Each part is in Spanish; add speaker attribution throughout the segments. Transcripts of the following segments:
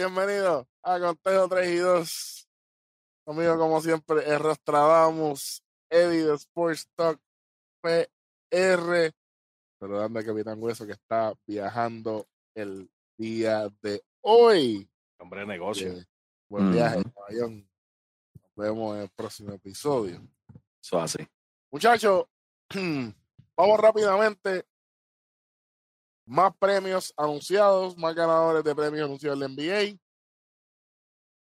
Speaker 1: Bienvenido a Contejo 3 y 2. Conmigo, como siempre, es Rostradamus, Eddie de Sports Talk PR. Saludando al Capitán Hueso que está viajando el día de hoy.
Speaker 2: Hombre de negocio.
Speaker 1: Eh, buen viaje, caballón. Nos vemos en el próximo episodio.
Speaker 3: Eso así.
Speaker 1: Muchachos, vamos rápidamente. Más premios anunciados, más ganadores de premios anunciados del NBA.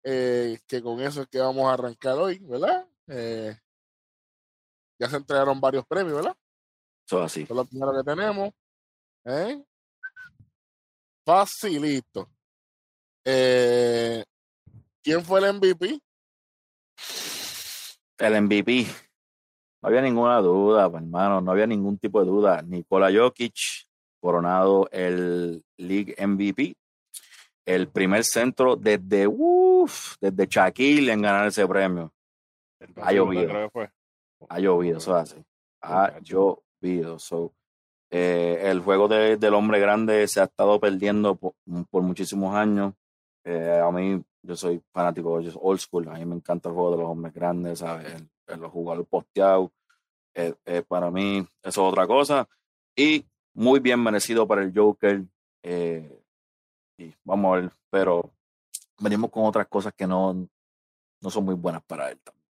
Speaker 1: Eh, que con eso es que vamos a arrancar hoy, ¿verdad? Eh, ya se entregaron varios premios, ¿verdad?
Speaker 3: Eso así.
Speaker 1: Eso es lo primero que tenemos. ¿eh? Facilito. Eh, ¿Quién fue el MVP?
Speaker 3: El MVP. No había ninguna duda, hermano, no había ningún tipo de duda. Nikola Jokic, coronado el League MVP. El primer centro desde, uff, desde Shaquille en ganar ese premio. Ha llovido. Ha llovido, eso es así. Ha llovido. So, eh, el juego de, del hombre grande se ha estado perdiendo por, por muchísimos años. Eh, a mí, yo soy fanático de old school. A mí me encanta el juego de los hombres grandes, ¿sabes? El, el los jugadores posteados. Eh, eh, para mí, eso es otra cosa. Y muy bien merecido para el Joker. Eh, y vamos a ver, pero venimos con otras cosas que no, no son muy buenas para él también.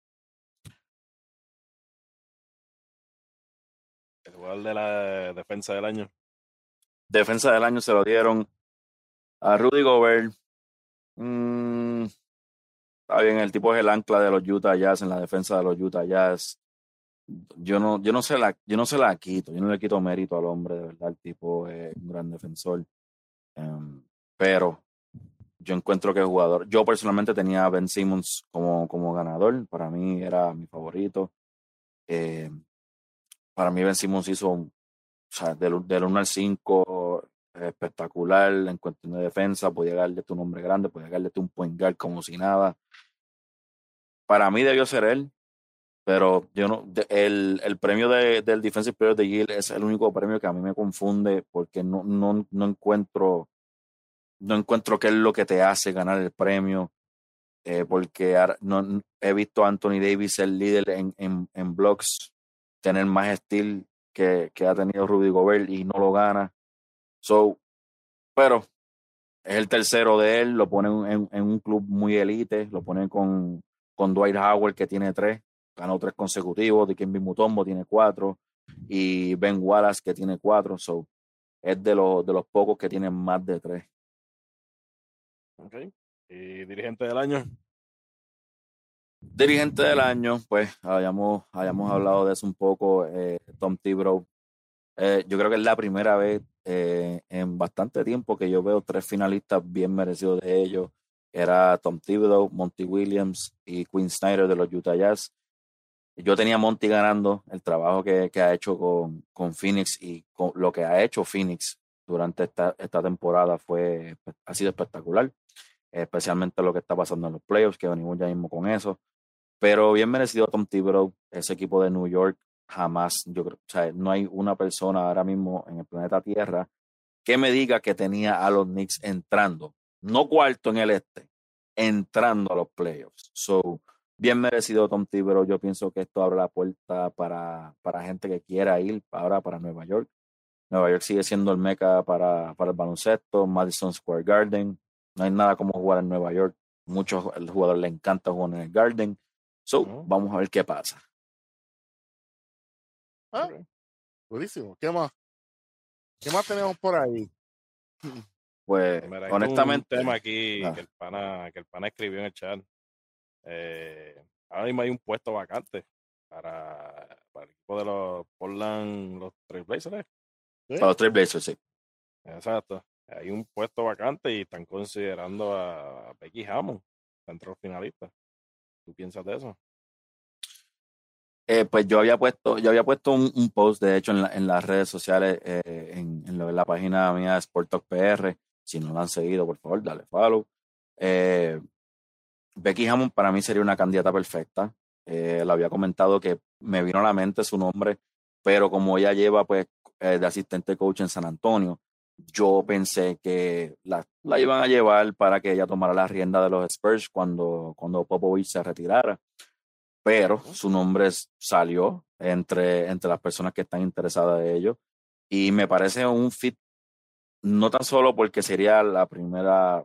Speaker 2: El jugador de la defensa del año.
Speaker 3: Defensa del año se lo dieron a Rudy Gobert. Mm, está bien, el tipo es el ancla de los Utah Jazz en la defensa de los Utah Jazz. Yo no, yo no se la, yo no se la quito, yo no le quito mérito al hombre, de verdad, el tipo es un gran defensor. Um, pero yo encuentro que el jugador, yo personalmente tenía a Ben Simmons como, como ganador, para mí era mi favorito. Eh, para mí Ben Simmons hizo, o sea, del, del 1 al 5, espectacular en cuestión de defensa, podía darle tu nombre grande, podía darle un point guard como si nada. Para mí debió ser él, pero yo no, el, el premio de, del Defensive Player de Yale es el único premio que a mí me confunde porque no, no, no encuentro no encuentro qué es lo que te hace ganar el premio, eh, porque no, he visto a Anthony Davis, el líder en, en, en blocks, tener más estilo que, que, ha tenido Rudy Gobert y no lo gana. So, pero es el tercero de él, lo ponen en, en un club muy elite, lo ponen con, con Dwight Howard que tiene tres, ganó tres consecutivos, Dikembe Mutombo tiene cuatro y Ben Wallace que tiene cuatro, so es de los, de los pocos que tienen más de tres.
Speaker 2: Ok. ¿Y dirigente del año?
Speaker 3: Dirigente del año, pues hayamos, hayamos hablado de eso un poco, eh, Tom Thibodeau. Eh, yo creo que es la primera vez eh, en bastante tiempo que yo veo tres finalistas bien merecidos de ellos. Era Tom Thibodeau, Monty Williams y Quinn Snyder de los Utah Jazz. Yo tenía Monty ganando el trabajo que, que ha hecho con, con Phoenix y con lo que ha hecho Phoenix durante esta, esta temporada fue, ha sido espectacular especialmente lo que está pasando en los playoffs, que venimos ya mismo con eso. Pero bien merecido Tom Thibodeau, ese equipo de New York, jamás, yo creo, o sea, no hay una persona ahora mismo en el planeta Tierra que me diga que tenía a los Knicks entrando, no cuarto en el este, entrando a los playoffs. So, bien merecido Tom Thibodeau, yo pienso que esto abre la puerta para, para gente que quiera ir ahora para Nueva York. Nueva York sigue siendo el meca para, para el baloncesto, Madison Square Garden, no hay nada como jugar en Nueva York. Muchos el jugador le encanta jugar en el Garden. So, uh -huh. vamos a ver qué pasa.
Speaker 1: Ah, buenísimo. ¿Qué más? ¿Qué más tenemos por ahí?
Speaker 3: Pues,
Speaker 2: Mira, hay
Speaker 3: honestamente.
Speaker 2: Un tema aquí
Speaker 3: Ah.
Speaker 2: que, el pana, que el pana escribió en el chat. Eh, ahora mismo hay un puesto vacante para, para el equipo de los Portland, los Trailblazers.
Speaker 1: ¿Sí?
Speaker 3: Para los Trailblazers, sí.
Speaker 2: Exacto. Hay un puesto vacante y están considerando a Becky Hammond entre los finalistas. ¿Tú piensas de eso?
Speaker 3: Eh, pues yo había puesto, yo había puesto un, un post, de hecho, en, la, en, las redes sociales, eh, en, en, lo, en, la página mía de Sport Talk PR. Si no lo han seguido, por favor, dale follow. Eh, Becky Hammond para mí sería una candidata perfecta. Eh, le había comentado que me vino a la mente su nombre, pero como ella lleva pues eh, de asistente coach en San Antonio, yo pensé que la, la, iban a llevar para que ella tomara la rienda de los Spurs cuando, cuando Popovich se retirara. Pero su nombre salió entre, entre las personas que están interesadas de ello. Y me parece un fit, no tan solo porque sería la primera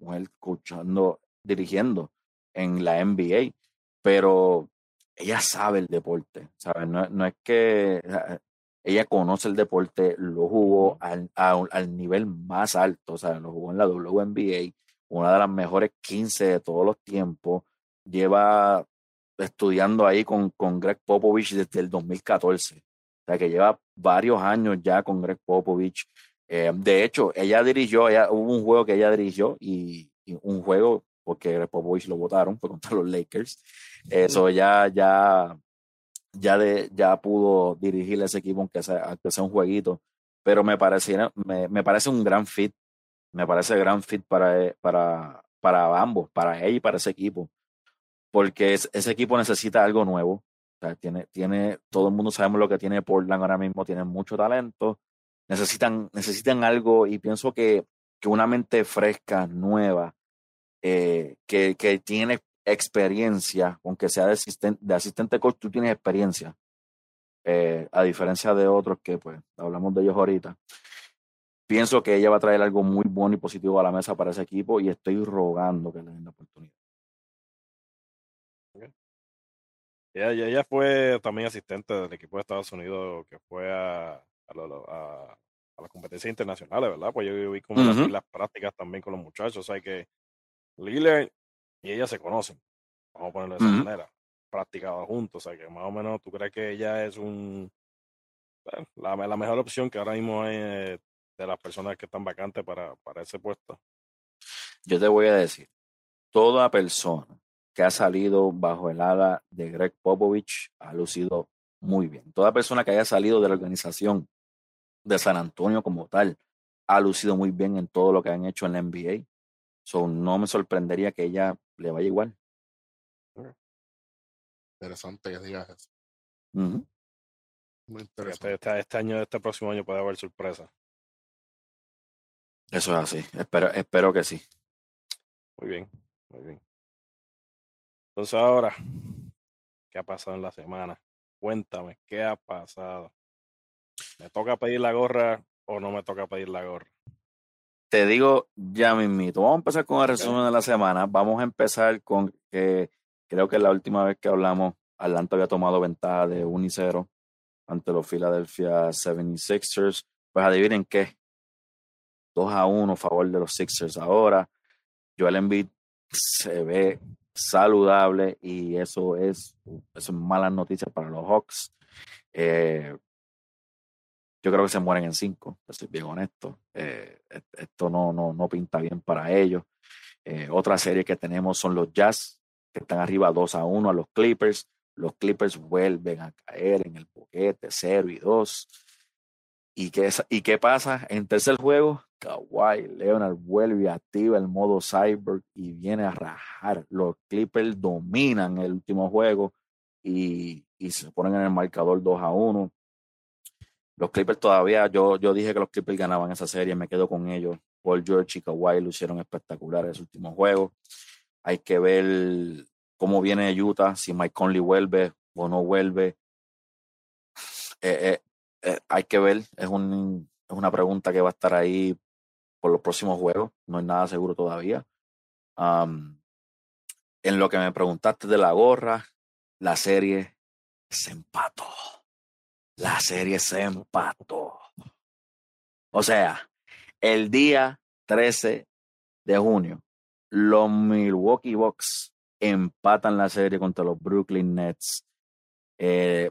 Speaker 3: mujer escuchando, dirigiendo en la NBA, pero ella sabe el deporte, ¿sabes? No, no es que eh, ella conoce el deporte, lo jugó al, al, nivel más alto, o sea, lo jugó en la WNBA, una de las mejores 15 de todos los tiempos, lleva estudiando ahí con, con Greg Popovich desde el 2014, o sea, que lleva varios años ya con Greg Popovich. Eh, de hecho, ella dirigió, ella, hubo un juego que ella dirigió y, y un juego porque Popovich lo votaron, fue contra los Lakers. Eso ya, ya ya, de, ya pudo dirigir ese equipo, aunque sea, aunque sea un jueguito. Pero me, pareciera, me, me parece un gran fit. Me parece gran fit para, eh, para, para ambos, para él y para ese equipo. Porque ese equipo necesita algo nuevo. O sea, tiene, tiene, todo el mundo sabemos lo que tiene Portland ahora mismo, tiene mucho talento. Necesitan, necesitan algo y pienso que, que una mente fresca, nueva, eh, que, que tiene experiencia, aunque sea de asistente, de asistente coach, tú tienes experiencia. Eh, a diferencia de otros que pues hablamos de ellos ahorita. Pienso que ella va a traer algo muy bueno y positivo a la mesa para ese equipo y estoy rogando que le den la oportunidad.
Speaker 2: Ella, ella, fue también asistente del equipo de Estados Unidos que fue a, a, a, a las competencias internacionales, ¿verdad? Pues yo vi como las prácticas también con los muchachos. O sea que Lillard y ella se conocen, vamos a ponerlo de esa manera, practicado juntos, o sea que más o menos tú crees que ella es un la, la, mejor opción que ahora mismo hay eh, de las personas que están vacantes para, para ese puesto.
Speaker 3: Yo te voy a decir, toda persona que ha salido bajo el ala de Greg Popovich ha lucido muy bien. Toda persona que haya salido de la organización de San Antonio como tal ha lucido muy bien en todo lo que han hecho en la NBA. So, no me sorprendería que ella le vaya igual.
Speaker 1: Interesante que digas eso.
Speaker 2: Muy interesante. Este, este, año, este próximo año puede haber sorpresa.
Speaker 3: Eso es así. Espero, espero que sí.
Speaker 2: Muy bien, muy bien. Entonces ahora, ¿qué ha pasado en la semana? Cuéntame, ¿qué ha pasado? ¿Me toca pedir la gorra o no me toca pedir la gorra?
Speaker 3: Te digo ya mismito. Vamos a empezar con el resumen de la semana. Vamos a empezar con que creo que la última vez que hablamos, Atlanta había tomado ventaja de 1 y 0 ante los Philadelphia 76ers. Pues adivinen qué. 2 a 1 a favor de los Sixers ahora. Joel Embiid se ve saludable y eso es, eso es malas noticias para los Hawks. Eh, yo creo que se mueren en cinco, estoy bien honesto. Eh, esto no, no, no pinta bien para ellos. Eh, otra serie que tenemos son los Jazz, que están arriba 2 a 1 a los Clippers. Los Clippers vuelven a caer en el boquete 0 y 2. ¿Y qué, ¿Y qué pasa? En tercer juego, Kawhi Leonard vuelve activa el modo Cyber y viene a rajar. Los Clippers dominan el último juego y, y se ponen en el marcador 2 a 1. Los Clippers todavía, yo, yo dije que los Clippers ganaban esa serie, me quedo con ellos. Paul George y Kawhi lo hicieron espectacular en su último juego. Hay que ver cómo viene Utah, si Mike Conley vuelve o no vuelve. Eh, eh, eh, hay que ver, es, un, es una pregunta que va a estar ahí por los próximos juegos, no es nada seguro todavía. en lo que me preguntaste de la gorra, la serie se empató la serie se empató. O sea, el día 13 de junio, los Milwaukee Bucks empatan la serie contra los Brooklyn Nets. Eh,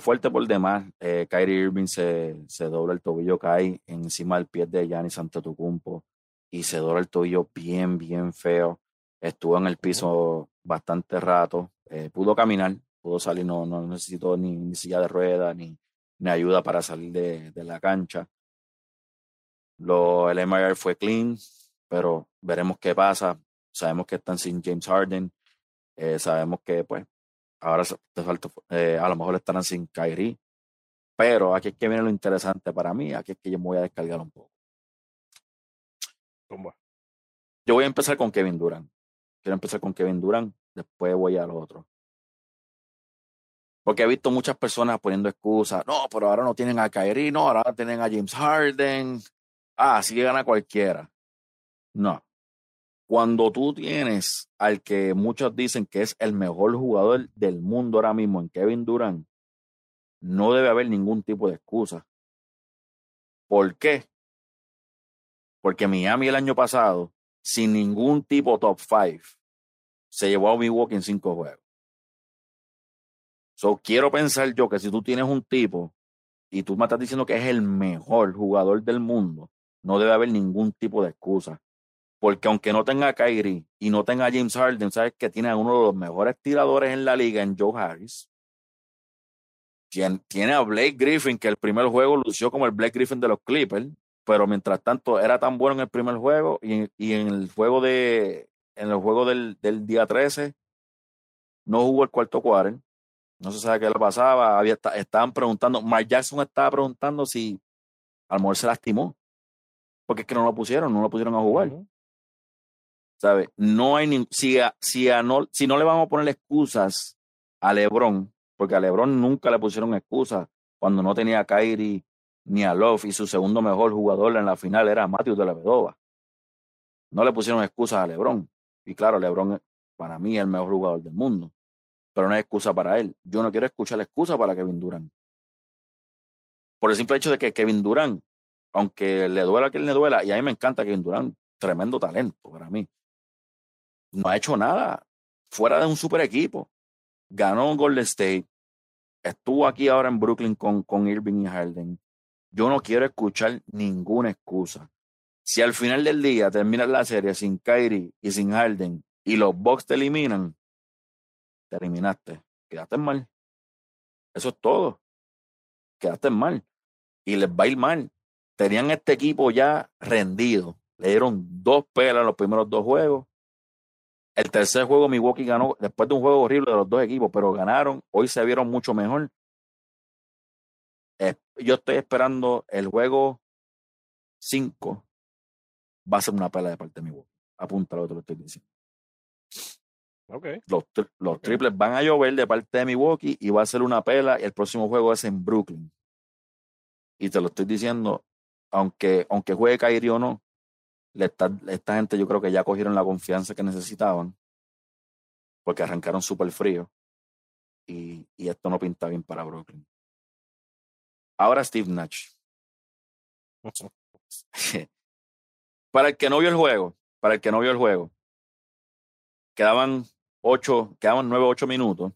Speaker 3: fuerte por demás, eh, Kyrie Irving se, se, dobla el tobillo, cae encima del pie de Giannis Antetokounmpo y se dobla el tobillo bien, bien feo. Estuvo en el piso bastante rato, eh, pudo caminar, puedo salir, no, no necesito ni, ni silla de ruedas, ni, ni, ayuda para salir de, de la cancha. Lo, el MIR fue clean, pero veremos qué pasa. Sabemos que están sin James Harden. Eh, sabemos que, pues, ahora te falta, eh, a lo mejor estarán sin Kyrie. Pero aquí es que viene lo interesante para mí, aquí es que yo me voy a descargar un poco.
Speaker 2: ¿Cómo?
Speaker 3: Yo voy a empezar con Kevin Durant. Quiero empezar con Kevin Durant, después voy al otro. Porque he visto muchas personas poniendo excusas. No, pero ahora no tienen a Kyrie, no, ahora tienen a James Harden. Ah, así que gana cualquiera. No. Cuando tú tienes al que muchos dicen que es el mejor jugador del mundo ahora mismo en Kevin Durant, no debe haber ningún tipo de excusa. ¿Por qué? Porque Miami el año pasado, sin ningún tipo top five, se llevó a Milwaukee en cinco juegos. So, quiero pensar yo que si tú tienes un tipo y tú me estás diciendo que es el mejor jugador del mundo, no debe haber ningún tipo de excusa. Porque aunque no tenga a Kyrie y no tenga a James Harden, sabes que tiene a uno de los mejores tiradores en la liga, en Joe Harris. Tiene a Blake Griffin, que el primer juego lució como el Blake Griffin de los Clippers, pero mientras tanto era tan bueno en el primer juego y en, y en el juego de en el juego del, del, día 13 no jugó el cuarto cuarto no se sabe qué le pasaba. Había, estaban preguntando, Mike Jackson estaba preguntando si a lo mejor se lastimó. Porque es que no lo pusieron, no lo pusieron a jugar. ¿Sabe? No hay ni, si, si, no, si no le vamos a poner excusas a LeBron, porque a LeBron nunca le pusieron excusas cuando no tenía a Kyrie ni a Love y su segundo mejor jugador en la final era Matthew de la Vedova. No le pusieron excusas a LeBron. Y claro, LeBron para mí es el mejor jugador del mundo pero no hay excusa para él. Yo no quiero escuchar excusa para Kevin Durant. Por el simple hecho de que Kevin Durant, aunque le duela a quien le duela, y a mí me encanta Kevin Durant, tremendo talento para mí, no ha hecho nada fuera de un super equipo. Ganó Golden State, estuvo aquí ahora en Brooklyn con, con Irving y Harden. Yo no quiero escuchar ninguna excusa. Si al final del día terminas la serie sin Kyrie y sin Harden y los Bucks te eliminan, te eliminaste, quedaste mal. Eso es todo. Quedaste mal. Y les va a ir mal. Tenían este equipo ya rendido. Le dieron dos pelas en los primeros dos juegos. El tercer juego Milwaukee ganó después de un juego horrible de los dos equipos, pero ganaron. Hoy se vieron mucho mejor. yo estoy esperando el juego 5. Va a ser una pela de parte de Milwaukee. Apúntalo, te lo estoy diciendo. Los, los triples van a llover de parte de Milwaukee y va a ser una pela. Y el próximo juego es en Brooklyn. Y te lo estoy diciendo, aunque, aunque juegue Kyrie o no, esta, esta gente yo creo que ya cogieron la confianza que necesitaban. Porque arrancaron súper frío. Y, y esto no pinta bien para Brooklyn. Ahora Steve Nash. para el que no vio el juego, para el que no vio el juego, quedaban ocho, quedaban nueve, ocho minutos.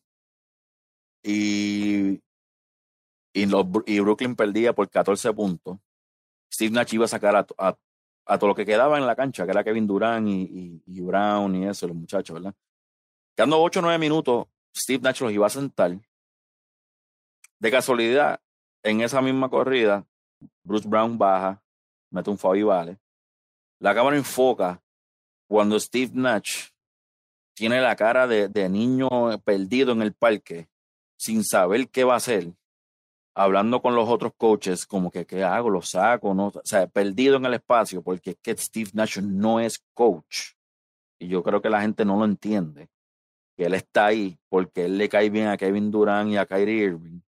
Speaker 3: Y, y, los, y Brooklyn perdía por 14 puntos. Steve Nash iba a sacar a, a, todo lo que quedaba en la cancha, que era Kevin Durant y, y, y Brown y eso, los muchachos, ¿verdad? Quedando ocho o nueve minutos, Steve Nash los iba a sentar. De casualidad, en esa misma corrida, Bruce Brown baja, mete un y vale. La cámara enfoca cuando Steve Nash tiene la cara de, de, niño perdido en el parque, sin saber qué va a hacer, hablando con los otros coaches, como que qué hago, lo saco, no, o sea, perdido en el espacio, porque que Steve Nash no es coach. Y yo creo que la gente no lo entiende. Que él está ahí porque él le cae bien a Kevin Durant y a Kyrie Irving.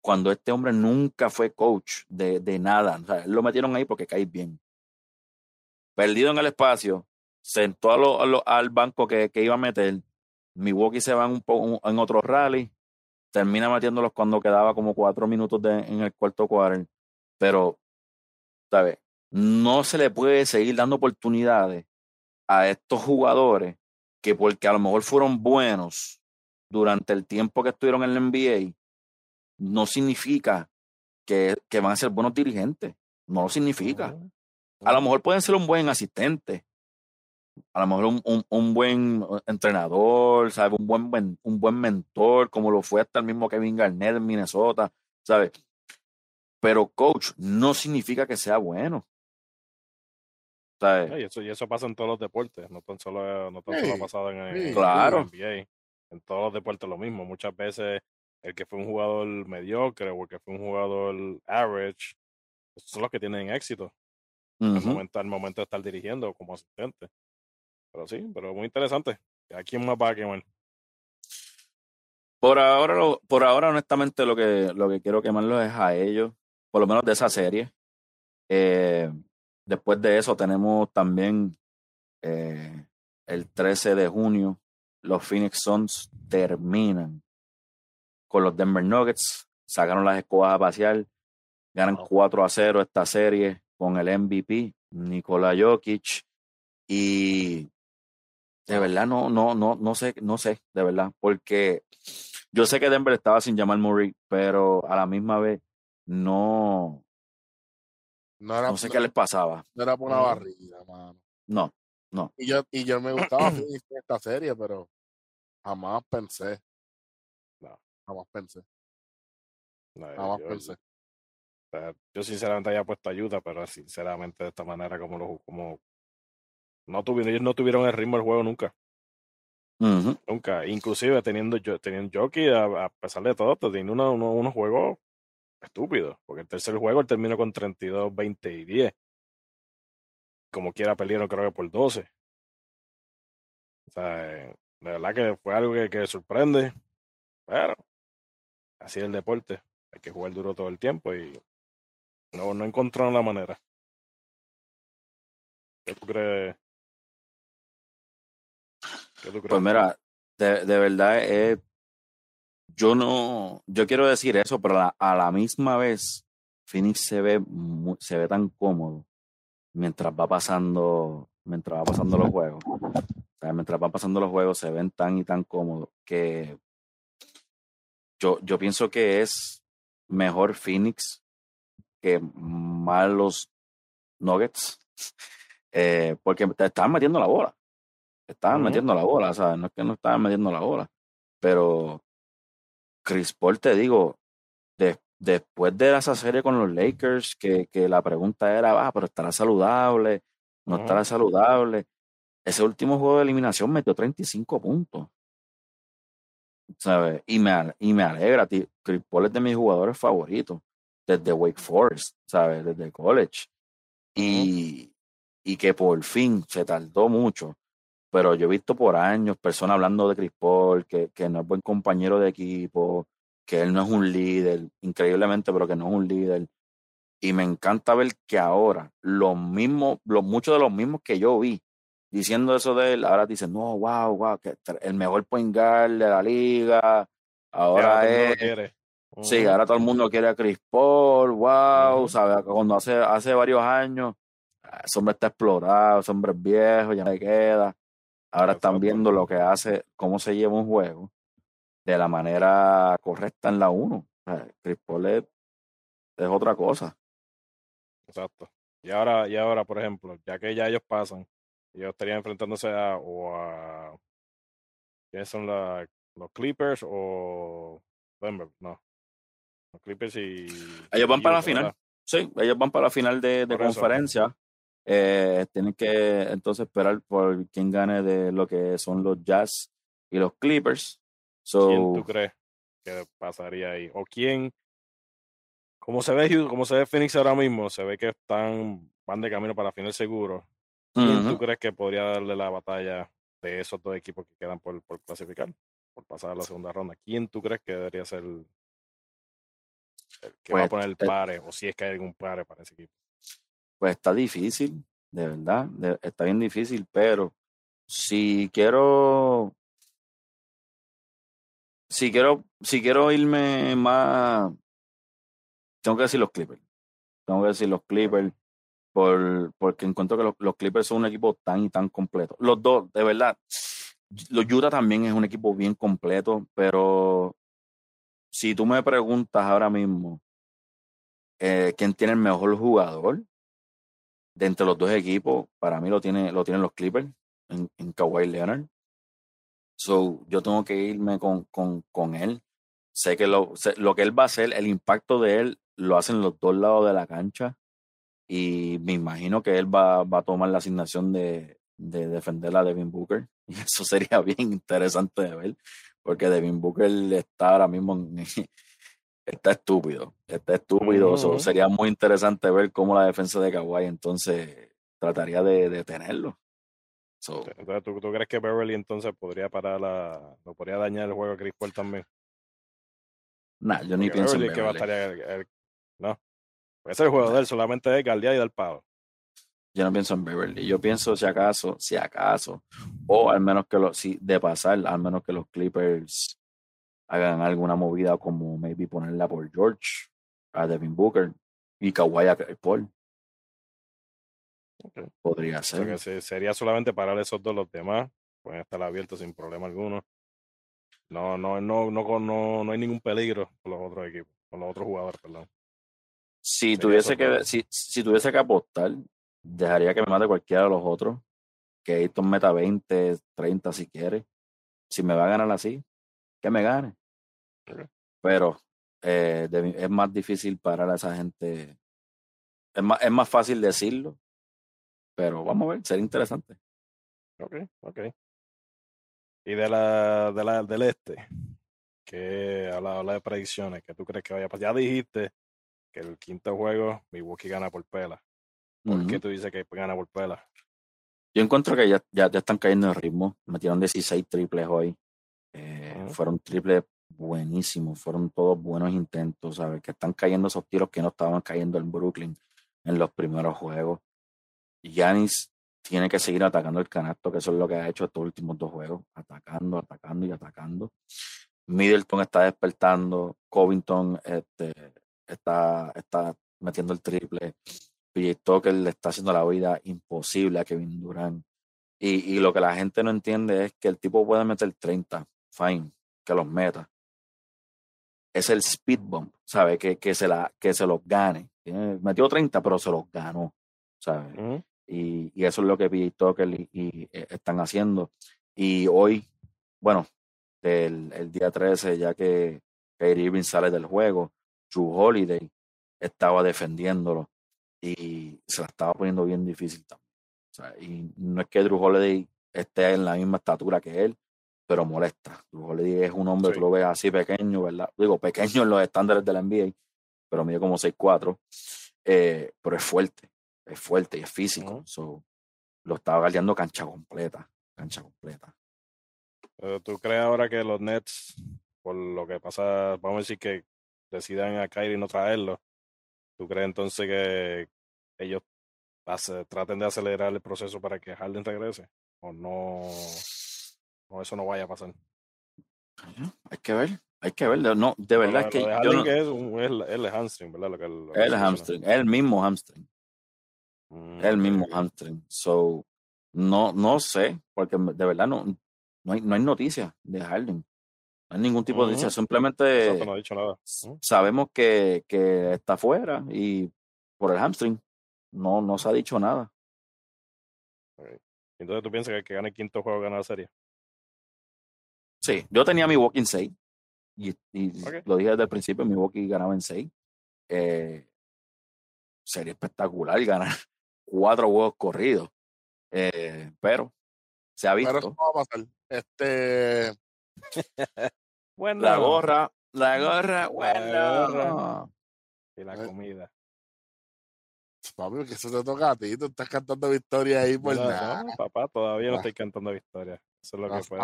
Speaker 3: Cuando este hombre nunca fue coach de, de nada. O sea, él lo metieron ahí porque cae bien. Perdido en el espacio, sentó a lo, a lo, al banco que, que, iba a meter. Milwaukee se va en, un, en otro rally, termina metiéndolos cuando quedaba como cuatro minutos de, en el cuarto cuarto. Pero, ¿sabes? No se le puede seguir dando oportunidades a estos jugadores que porque a lo mejor fueron buenos durante el tiempo que estuvieron en la NBA, no significa que, que van a ser buenos dirigentes. No lo significa. A lo mejor pueden ser un buen asistente, a lo mejor un, un, un, buen entrenador, ¿sabes? Un buen, un buen mentor, como lo fue hasta el mismo Kevin Garnett en Minnesota, ¿sabes? Pero coach no significa que sea bueno.
Speaker 2: ¿sabes? Y, eso, y eso pasa en todos los deportes, no tan solo, no tan solo ha pasado en, en,
Speaker 3: claro.
Speaker 2: en, NBA. En todos los deportes lo mismo. Muchas veces el que fue un jugador mediocre o el que fue un jugador average, son los que tienen éxito al, momento, al momento de estar dirigiendo como asistente. Pero sí, pero muy interesante. ¿A quién más va a quemar?
Speaker 3: Por ahora, por ahora honestamente, lo que, lo que quiero quemarlo es a ellos, por lo menos de esa serie. Eh, después de eso tenemos también eh, el 13 de junio, los Phoenix Suns terminan con los Denver Nuggets, sacaron las escobas a pasear, ganan 4 a 0 esta serie con el MVP, Nikola Jokic, y de verdad no, no, no, no sé, no sé, de verdad, porque yo sé que Denver estaba sin llamar Murray, pero a la misma vez no, no, era, no sé qué les pasaba.
Speaker 1: No era por una barriga, mano.
Speaker 3: No, no.
Speaker 1: Y yo, y yo me gustaba esta serie, pero jamás pensé. No, jamás pensé. jamás pensé.
Speaker 2: Yo, sinceramente había puesto ayuda, pero sinceramente de esta manera como lo como no tuvieron, ellos no tuvieron el ritmo del juego nunca. Nunca. Inclusive teniendo, teniendo Jockey, a, pesar de todo, teniendo uno, uno, unos juegos estúpidos. Porque el tercer juego él terminó con 32, 20 y 10. Como quiera perdieron creo que por 12. O sea, eh, de verdad que fue algo que, que sorprende. Pero así es el deporte. Hay que jugar duro todo el tiempo y no, no encontraron la manera. ¿Qué tú crees?
Speaker 3: Pues mira, de, de verdad, eh, yo no, yo quiero decir eso, pero a la, misma vez, Phoenix se ve, se ve tan cómodo mientras va pasando, mientras va pasando los juegos. mientras van pasando los juegos, se ven tan y tan cómodos que yo, yo pienso que es mejor Phoenix que malos Nuggets, eh, porque te están metiendo la bola. Estaban metiendo la bola, ¿sabes? No es que no estaban metiendo la bola, pero Chris Paul, te digo, después de esa serie con los Lakers, que, que la pregunta era, ah, pero estará saludable, no estará saludable. Ese último juego de eliminación metió 35 puntos. ¿Sabes? Y me, y me alegra, tío. Chris Paul es de mis jugadores favoritos, desde Wake Forest, ¿sabes? Desde college. Y, y que por fin se tardó mucho pero yo he visto por años personas hablando de Chris Paul, que, que no es buen compañero de equipo, que él no es un líder, increíblemente, pero que no es un líder. Y me encanta ver que ahora los mismos, los, muchos de los mismos que yo vi diciendo eso de él, ahora dicen, no, wow, wow, que el mejor point guard de la liga, ahora es... Sí, ahora todo el mundo quiere a Chris Paul, wow, ¿sabes? Cuando hace, hace varios años, ah, ese hombre está explorado, ese hombre es viejo, ya no le queda. Ahora están viendo lo que hace, cómo se lleva un juego de la manera correcta en la 1. O Chris Paul es, otra cosa.
Speaker 2: Exacto. Y ahora, y ahora, por ejemplo, ya que ya ellos pasan, ellos estarían enfrentándose a, o a ¿quiénes son los Clippers o Denver? No. Los Clippers y.
Speaker 3: Ellos van para la final. Sí, ellos van para la final de, de conferencia. Eh, tienen que entonces esperar por quién gane de lo que son los Jazz y los Clippers.
Speaker 2: ¿Quién tú crees que pasaría ahí? ¿O quién? Como se ve, como se ve Phoenix ahora mismo, se ve que están van de camino para final seguro. ¿Quién tú crees que podría darle la batalla de esos dos equipos que quedan por, por clasificar, por pasar a la segunda ronda? ¿Quién tú crees que debería ser el, que va a pues, poner el eh pare, o si es que hay algún pare para ese equipo?
Speaker 3: Pues está difícil, de verdad, está bien difícil, pero si quiero, si quiero, si quiero irme más, tengo que decir los Clippers, tengo que decir los Clippers, por, porque encuentro que los, Clippers son un equipo tan y tan completo. Los dos, de verdad, los Utah también es un equipo bien completo, pero si tú me preguntas ahora mismo eh, quién tiene el mejor jugador, de entre los dos equipos, para mí lo, tiene, lo tienen los Clippers en, en Kawhi Leonard. So, yo tengo que irme con, con, con él. Sé que lo, lo que él va a hacer, el impacto de él, lo hacen los dos lados de la cancha. Y me imagino que él va, va a tomar la asignación de, de defender a Devin Booker. Y eso sería bien interesante de ver. porque Devin Booker está ahora mismo está estúpido, está estúpido. sería muy interesante ver cómo la defensa de Kawhi entonces trataría de detenerlo.
Speaker 2: entonces, ¿tú, ¿tú, crees que Beverly entonces podría parar la, lo podría dañar el juego a Chris Paul también?
Speaker 3: Nah, yo ni pienso en Beverly. Que va a estar
Speaker 2: el, no, ese es el juego de él, solamente es galdear y dar pavo.
Speaker 3: Yo no pienso en Beverly. Yo pienso, si acaso, si acaso, o al menos que los, si de pasar, al menos que los Clippers hagan alguna movida como maybe ponerla por George, a Devin Booker y Kawhi a Paul. Podría ser.
Speaker 2: sería solamente parar esos dos, los demás pueden estar abiertos sin problema alguno. No, no, no, no, no, no hay ningún peligro con los otros equipos, con los otros jugadores, perdón.
Speaker 3: Si tuviese que, si, si tuviese que apostar, dejaría que me mate cualquiera de los otros. Que Ayton meta 20, 30 si quiere. Si me va a ganar así, que me gane. Pero eh, es más difícil parar a esa gente. Es más, es más fácil decirlo, pero vamos a ver, sería interesante.
Speaker 2: Ok, ok. Y de la, de la del este, que habla, habla de predicciones, que tú crees que vaya a pasar. Ya dijiste que el quinto juego Milwaukee gana por pela. ¿Por qué tú dices que gana por pela?
Speaker 3: Yo encuentro que ya, ya, están cayendo en ritmo. Metieron 16 triples hoy. Eh, fueron triples buenísimos. Fueron todos buenos intentos, ¿sabes? Que están cayendo esos tiros que no estaban cayendo en Brooklyn en los primeros juegos. Yanis tiene que seguir atacando el canasto, que eso es lo que ha hecho estos últimos dos juegos. Atacando, atacando y atacando. Middleton está despertando. Covington este, está, está metiendo el triple. PJ Tucker le está haciendo la vida imposible a Kevin Durant. Y, y, lo que la gente no entiende es que el tipo puede meter 30, fine, que los meta. Es el speed bump, ¿sabes? Que, que, se, la, que se los gane. Metió 30, pero se los ganó, ¿sabes? y, y, eso es lo que PJ Tucker y, y, eh, están haciendo. Y hoy, bueno, el, el día 13, ya que Kyrie Irving sale del juego, Drew Holiday estaba defendiéndolo y se la estaba poniendo bien difícil también. O sea, y no es que Drew Holiday esté en la misma estatura que él, pero molesta. Drew Holiday es un hombre, tú lo ves así pequeño, ¿verdad? Digo, pequeño en los estándares de la NBA, pero mide como 6'4", eh, pero es fuerte, es fuerte y es físico. lo estaba galeando cancha completa, cancha completa.
Speaker 2: ¿Tú crees ahora que los Nets, por lo que pasa, vamos a decir que decidan a Kyrie no traerlo, ¿tú crees entonces que ellos traten de acelerar el proceso para que Harden regrese? ¿O no, o eso no vaya a pasar?
Speaker 3: Hay que ver, hay que ver. No, de verdad que.
Speaker 2: yo no, que es, el hamstring, ¿verdad? Lo que,
Speaker 3: el hamstring, el mismo hamstring. Mm, el mismo hamstring. So, no, no sé, porque de verdad no, no hay, no hay noticias de Harden. No hay ningún tipo de noticia, simplemente sabemos que, que está fuera y por el hamstring no, no se ha dicho nada.
Speaker 2: Entonces tú piensas que el que gane el quinto juego gana la serie.
Speaker 3: Sí, yo tenía mi walking 6 y, y lo dije desde el principio, mi walking ganaba en 6. Eh, sería espectacular ganar cuatro juegos corridos. Eh, pero se ha visto. Pero
Speaker 1: eso va a pasar. Este.
Speaker 3: bueno. La gorra, la gorra, bueno.
Speaker 2: Y la comida.
Speaker 1: Papi, que eso te toca a ti, tú estás cantando victoria ahí por nada.
Speaker 2: No, papá, todavía no ah. estoy cantando victoria. Eso es lo que fue.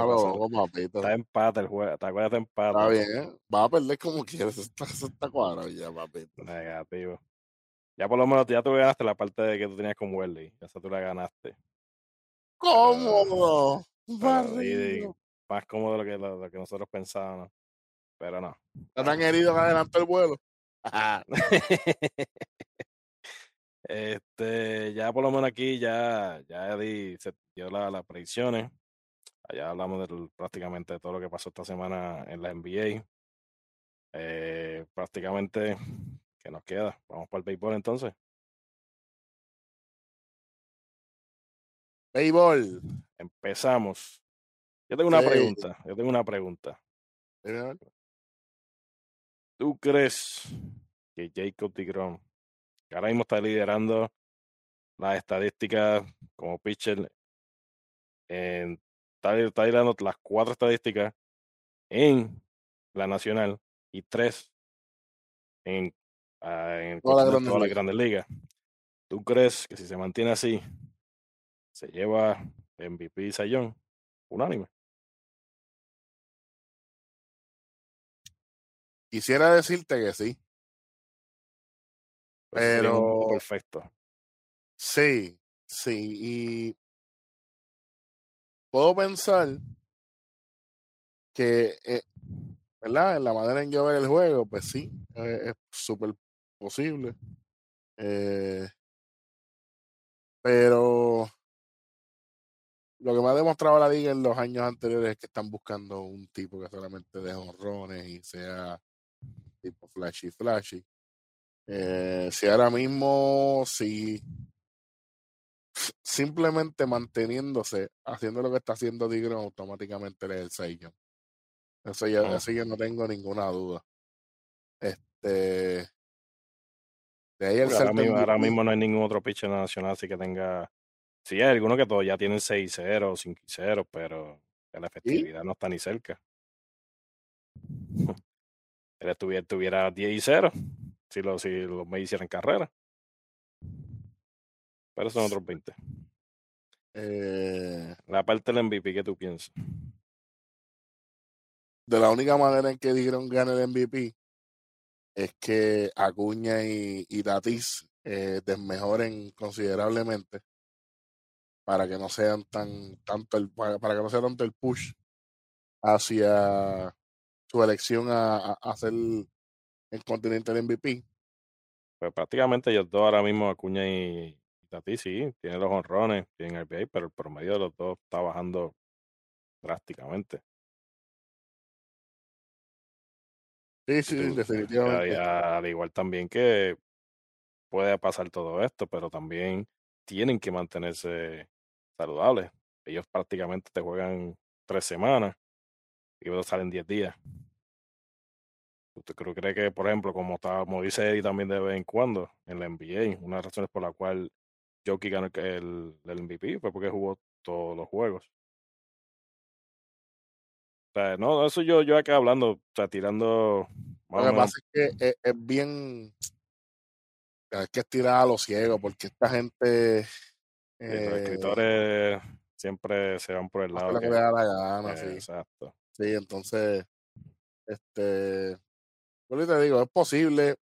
Speaker 2: Está empate el juego, te acuerdas de empate.
Speaker 1: Está bien, ¿eh? va a perder como quieras, eso está, está cuadrado ya, papito.
Speaker 2: Negativo. Ya por lo menos ya tú ganaste la parte de que tú tenías con Welly. Esa tú la ganaste.
Speaker 1: ¿Cómo?
Speaker 2: más cómodo de lo que, lo, que nosotros pensábamos. Pero no.
Speaker 1: ¿Están tan herido que adelantó el vuelo?
Speaker 2: este, ya por lo menos aquí ya, ya di, se dio las predicciones. Allá hablamos de, prácticamente de todo lo que pasó esta semana en la NBA. Eh, prácticamente, ¿qué nos queda? Vamos para el béisbol entonces.
Speaker 1: Béisbol.
Speaker 2: Empezamos. Yo tengo una pregunta. Yo tengo una pregunta. ¿Tú crees que Jacob DeGrom, que ahora mismo está liderando las estadísticas como pitcher, en, está, liderando las cuatro estadísticas en la nacional y tres en, ah, en
Speaker 1: Toda la
Speaker 2: cuestión de
Speaker 1: Grandes
Speaker 2: todas las
Speaker 1: Ligas.
Speaker 2: grandes ligas. ¿Tú crees que si se mantiene así, se lleva MVP y Sayón? Unánime.
Speaker 1: Quisiera decirte que sí.
Speaker 2: Pues
Speaker 1: Pero-
Speaker 2: perfecto.
Speaker 1: Sí, sí. Y puedo pensar que, eh, ¿verdad? En la manera en que veo el juego, pues sí, es súper posible. Eh, pero lo que me ha demostrado la liga en los años anteriores es que están buscando un tipo que solamente deje honrones y sea tipo flashy, flashy. Eh, si ahora mismo, si simplemente manteniéndose, haciendo lo que está haciendo Tigron, automáticamente le da el sello. Eso ya,
Speaker 2: Ah.
Speaker 1: eso yo no tengo ninguna duda. Este. De ahí el
Speaker 2: ahora, mismo, ahora mismo no hay ningún otro pitcher nacional así que tenga. Sí, hay algunos que todavía tienen 6-0 o 5-0, pero la efectividad no está ni cerca. Él estuviera, tuviera 10 y 0 si, lo, si los me hicieran carrera. Pero son otros 20.
Speaker 1: eh,
Speaker 2: La parte del MVP, ¿qué tú piensas?
Speaker 1: de la única manera en que Tigron gane el MVP es que Acuña y, y Tatis eh, desmejoren considerablemente para que no sean tan tanto el para, para que no sea tanto el push hacia su elección a, ser el continente MVP.
Speaker 2: Pues prácticamente ellos dos ahora mismo, Acuña y, y Tatis, sí, tienen los honrones, tienen RBI, pero el promedio de los dos está bajando drásticamente.
Speaker 1: Sí, sí,
Speaker 2: tú-
Speaker 1: definitivamente.
Speaker 2: al igual también que puede pasar todo esto, pero también tienen que mantenerse saludables. Ellos prácticamente te juegan tres semanas y ellos salen diez días. ¿Usted cree que, por ejemplo, como, está, como dice Eddie también de vez en cuando en la NBA, una de las razones por la cual Jokic ganó el, MVP fue porque jugó todos los juegos. O sea, no, eso yo, yo acá hablando, o sea, tirando
Speaker 1: Lo que pasa es que es, es bien hay que estirar a los ciegos porque esta gente
Speaker 2: Sí, los
Speaker 1: eh,
Speaker 2: escritores siempre se van por el lado
Speaker 1: que
Speaker 2: que...
Speaker 1: le da la gana,
Speaker 2: eh,
Speaker 1: sí.
Speaker 2: Exacto.
Speaker 1: Sí, entonces, este, yo te digo, es posible.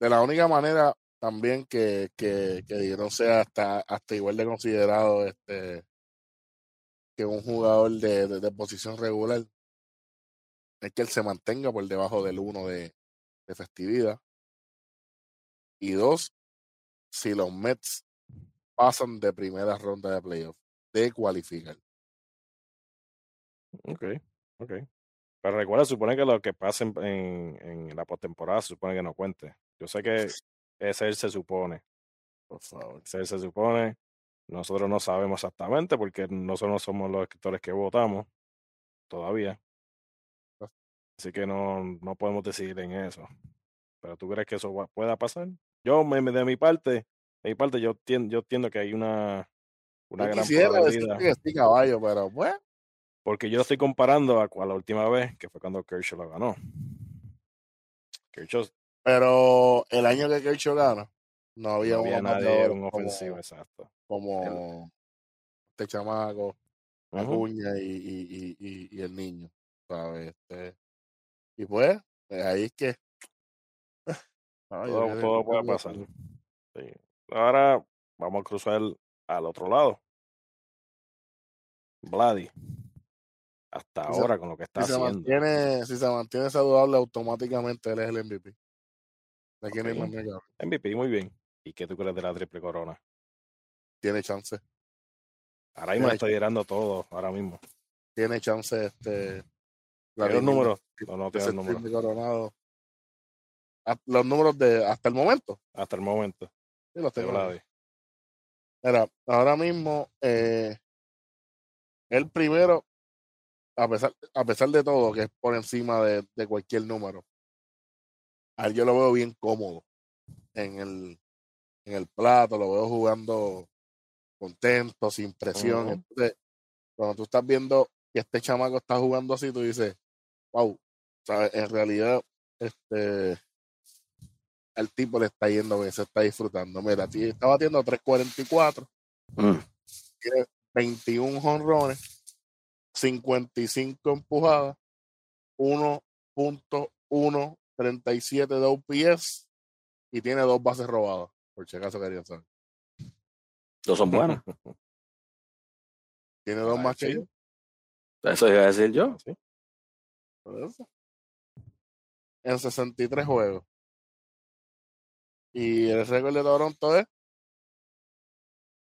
Speaker 1: De la única manera también que, que, que sea hasta, hasta igual de considerado este, que un jugador de, de, de posición regular es que él se mantenga por debajo del 1 de, de festividad. Y dos, si los Mets pasan de primera ronda de playoff, de cualificar.
Speaker 2: Ok, ok. Pero recuerda, supone que lo que pase en, en, la postemporada supone que no cuente. Yo sé que ese él se supone.
Speaker 1: Por favor.
Speaker 2: Ese él se supone. Nosotros no sabemos exactamente porque nosotros no somos los escritores que votamos todavía. Así que no, no podemos decidir en eso. Pero tú crees que eso va- pueda pasar? Yo, me- de mi parte, de mi parte, yo entiendo, yo entiendo que hay una, una
Speaker 1: Yo
Speaker 2: gran
Speaker 1: quisiera decir que sí, caballo, pero pues,
Speaker 2: Porque yo lo estoy comparando a, a la última vez, que fue cuando Kershaw lo ganó. Kershaw
Speaker 1: pero el año que Kershaw gana, no había,
Speaker 2: no había
Speaker 1: unos
Speaker 2: nadie un
Speaker 1: como,
Speaker 2: ofensivo, exacto.
Speaker 1: como este chamaco,
Speaker 2: Ujú.
Speaker 1: Acuña y, y, y, y, y el niño, ¿sabes? Este, y pues, pues, ahí es que
Speaker 2: Todo, puede pasar. Sí. Ahora vamos a cruzar al otro lado. Vladi. Hasta
Speaker 1: Si se-
Speaker 2: ahora con lo que está
Speaker 1: Si se,
Speaker 2: haciendo.
Speaker 1: mantiene, si se mantiene saludable, automáticamente él es el MVP. No hay
Speaker 2: Ok.
Speaker 1: más nada que hablar.
Speaker 2: MVP, muy bien. ¿Y qué tú crees de la triple corona?
Speaker 1: Tiene chance,
Speaker 2: Ahora mismo
Speaker 1: Tiene
Speaker 2: está liderando todo, ahora mismo.
Speaker 1: tiene chance este la
Speaker 2: ¿Tiene los números? No, no tiene
Speaker 1: coronado. Ah, Los números de hasta el momento.
Speaker 2: Hasta el momento.
Speaker 1: Sí, los tengo. Mira, ahora mismo, eh, el primero, a pesar, a pesar de todo, que es por encima de, de cualquier número, a él yo lo veo bien cómodo en el, en el plato, lo veo jugando contento, sin presión. Entonces, cuando tú estás viendo que este chamaco está jugando así, tú dices, wow, ¿sabes? En realidad, este, al tipo le está yendo bien, se está disfrutando. Mira, está batiendo 344,
Speaker 3: Mm.
Speaker 1: tiene 21 jonrones, 55 empujadas, 1.137 de OPS y tiene dos bases robadas, por si acaso querían saber.
Speaker 3: Dos son buenos.
Speaker 1: Tiene dos
Speaker 2: Ah,
Speaker 1: más que yo.
Speaker 3: Eso iba a decir yo.
Speaker 2: Sí.
Speaker 1: por eso. En 63 juegos. Y el récord de Toronto es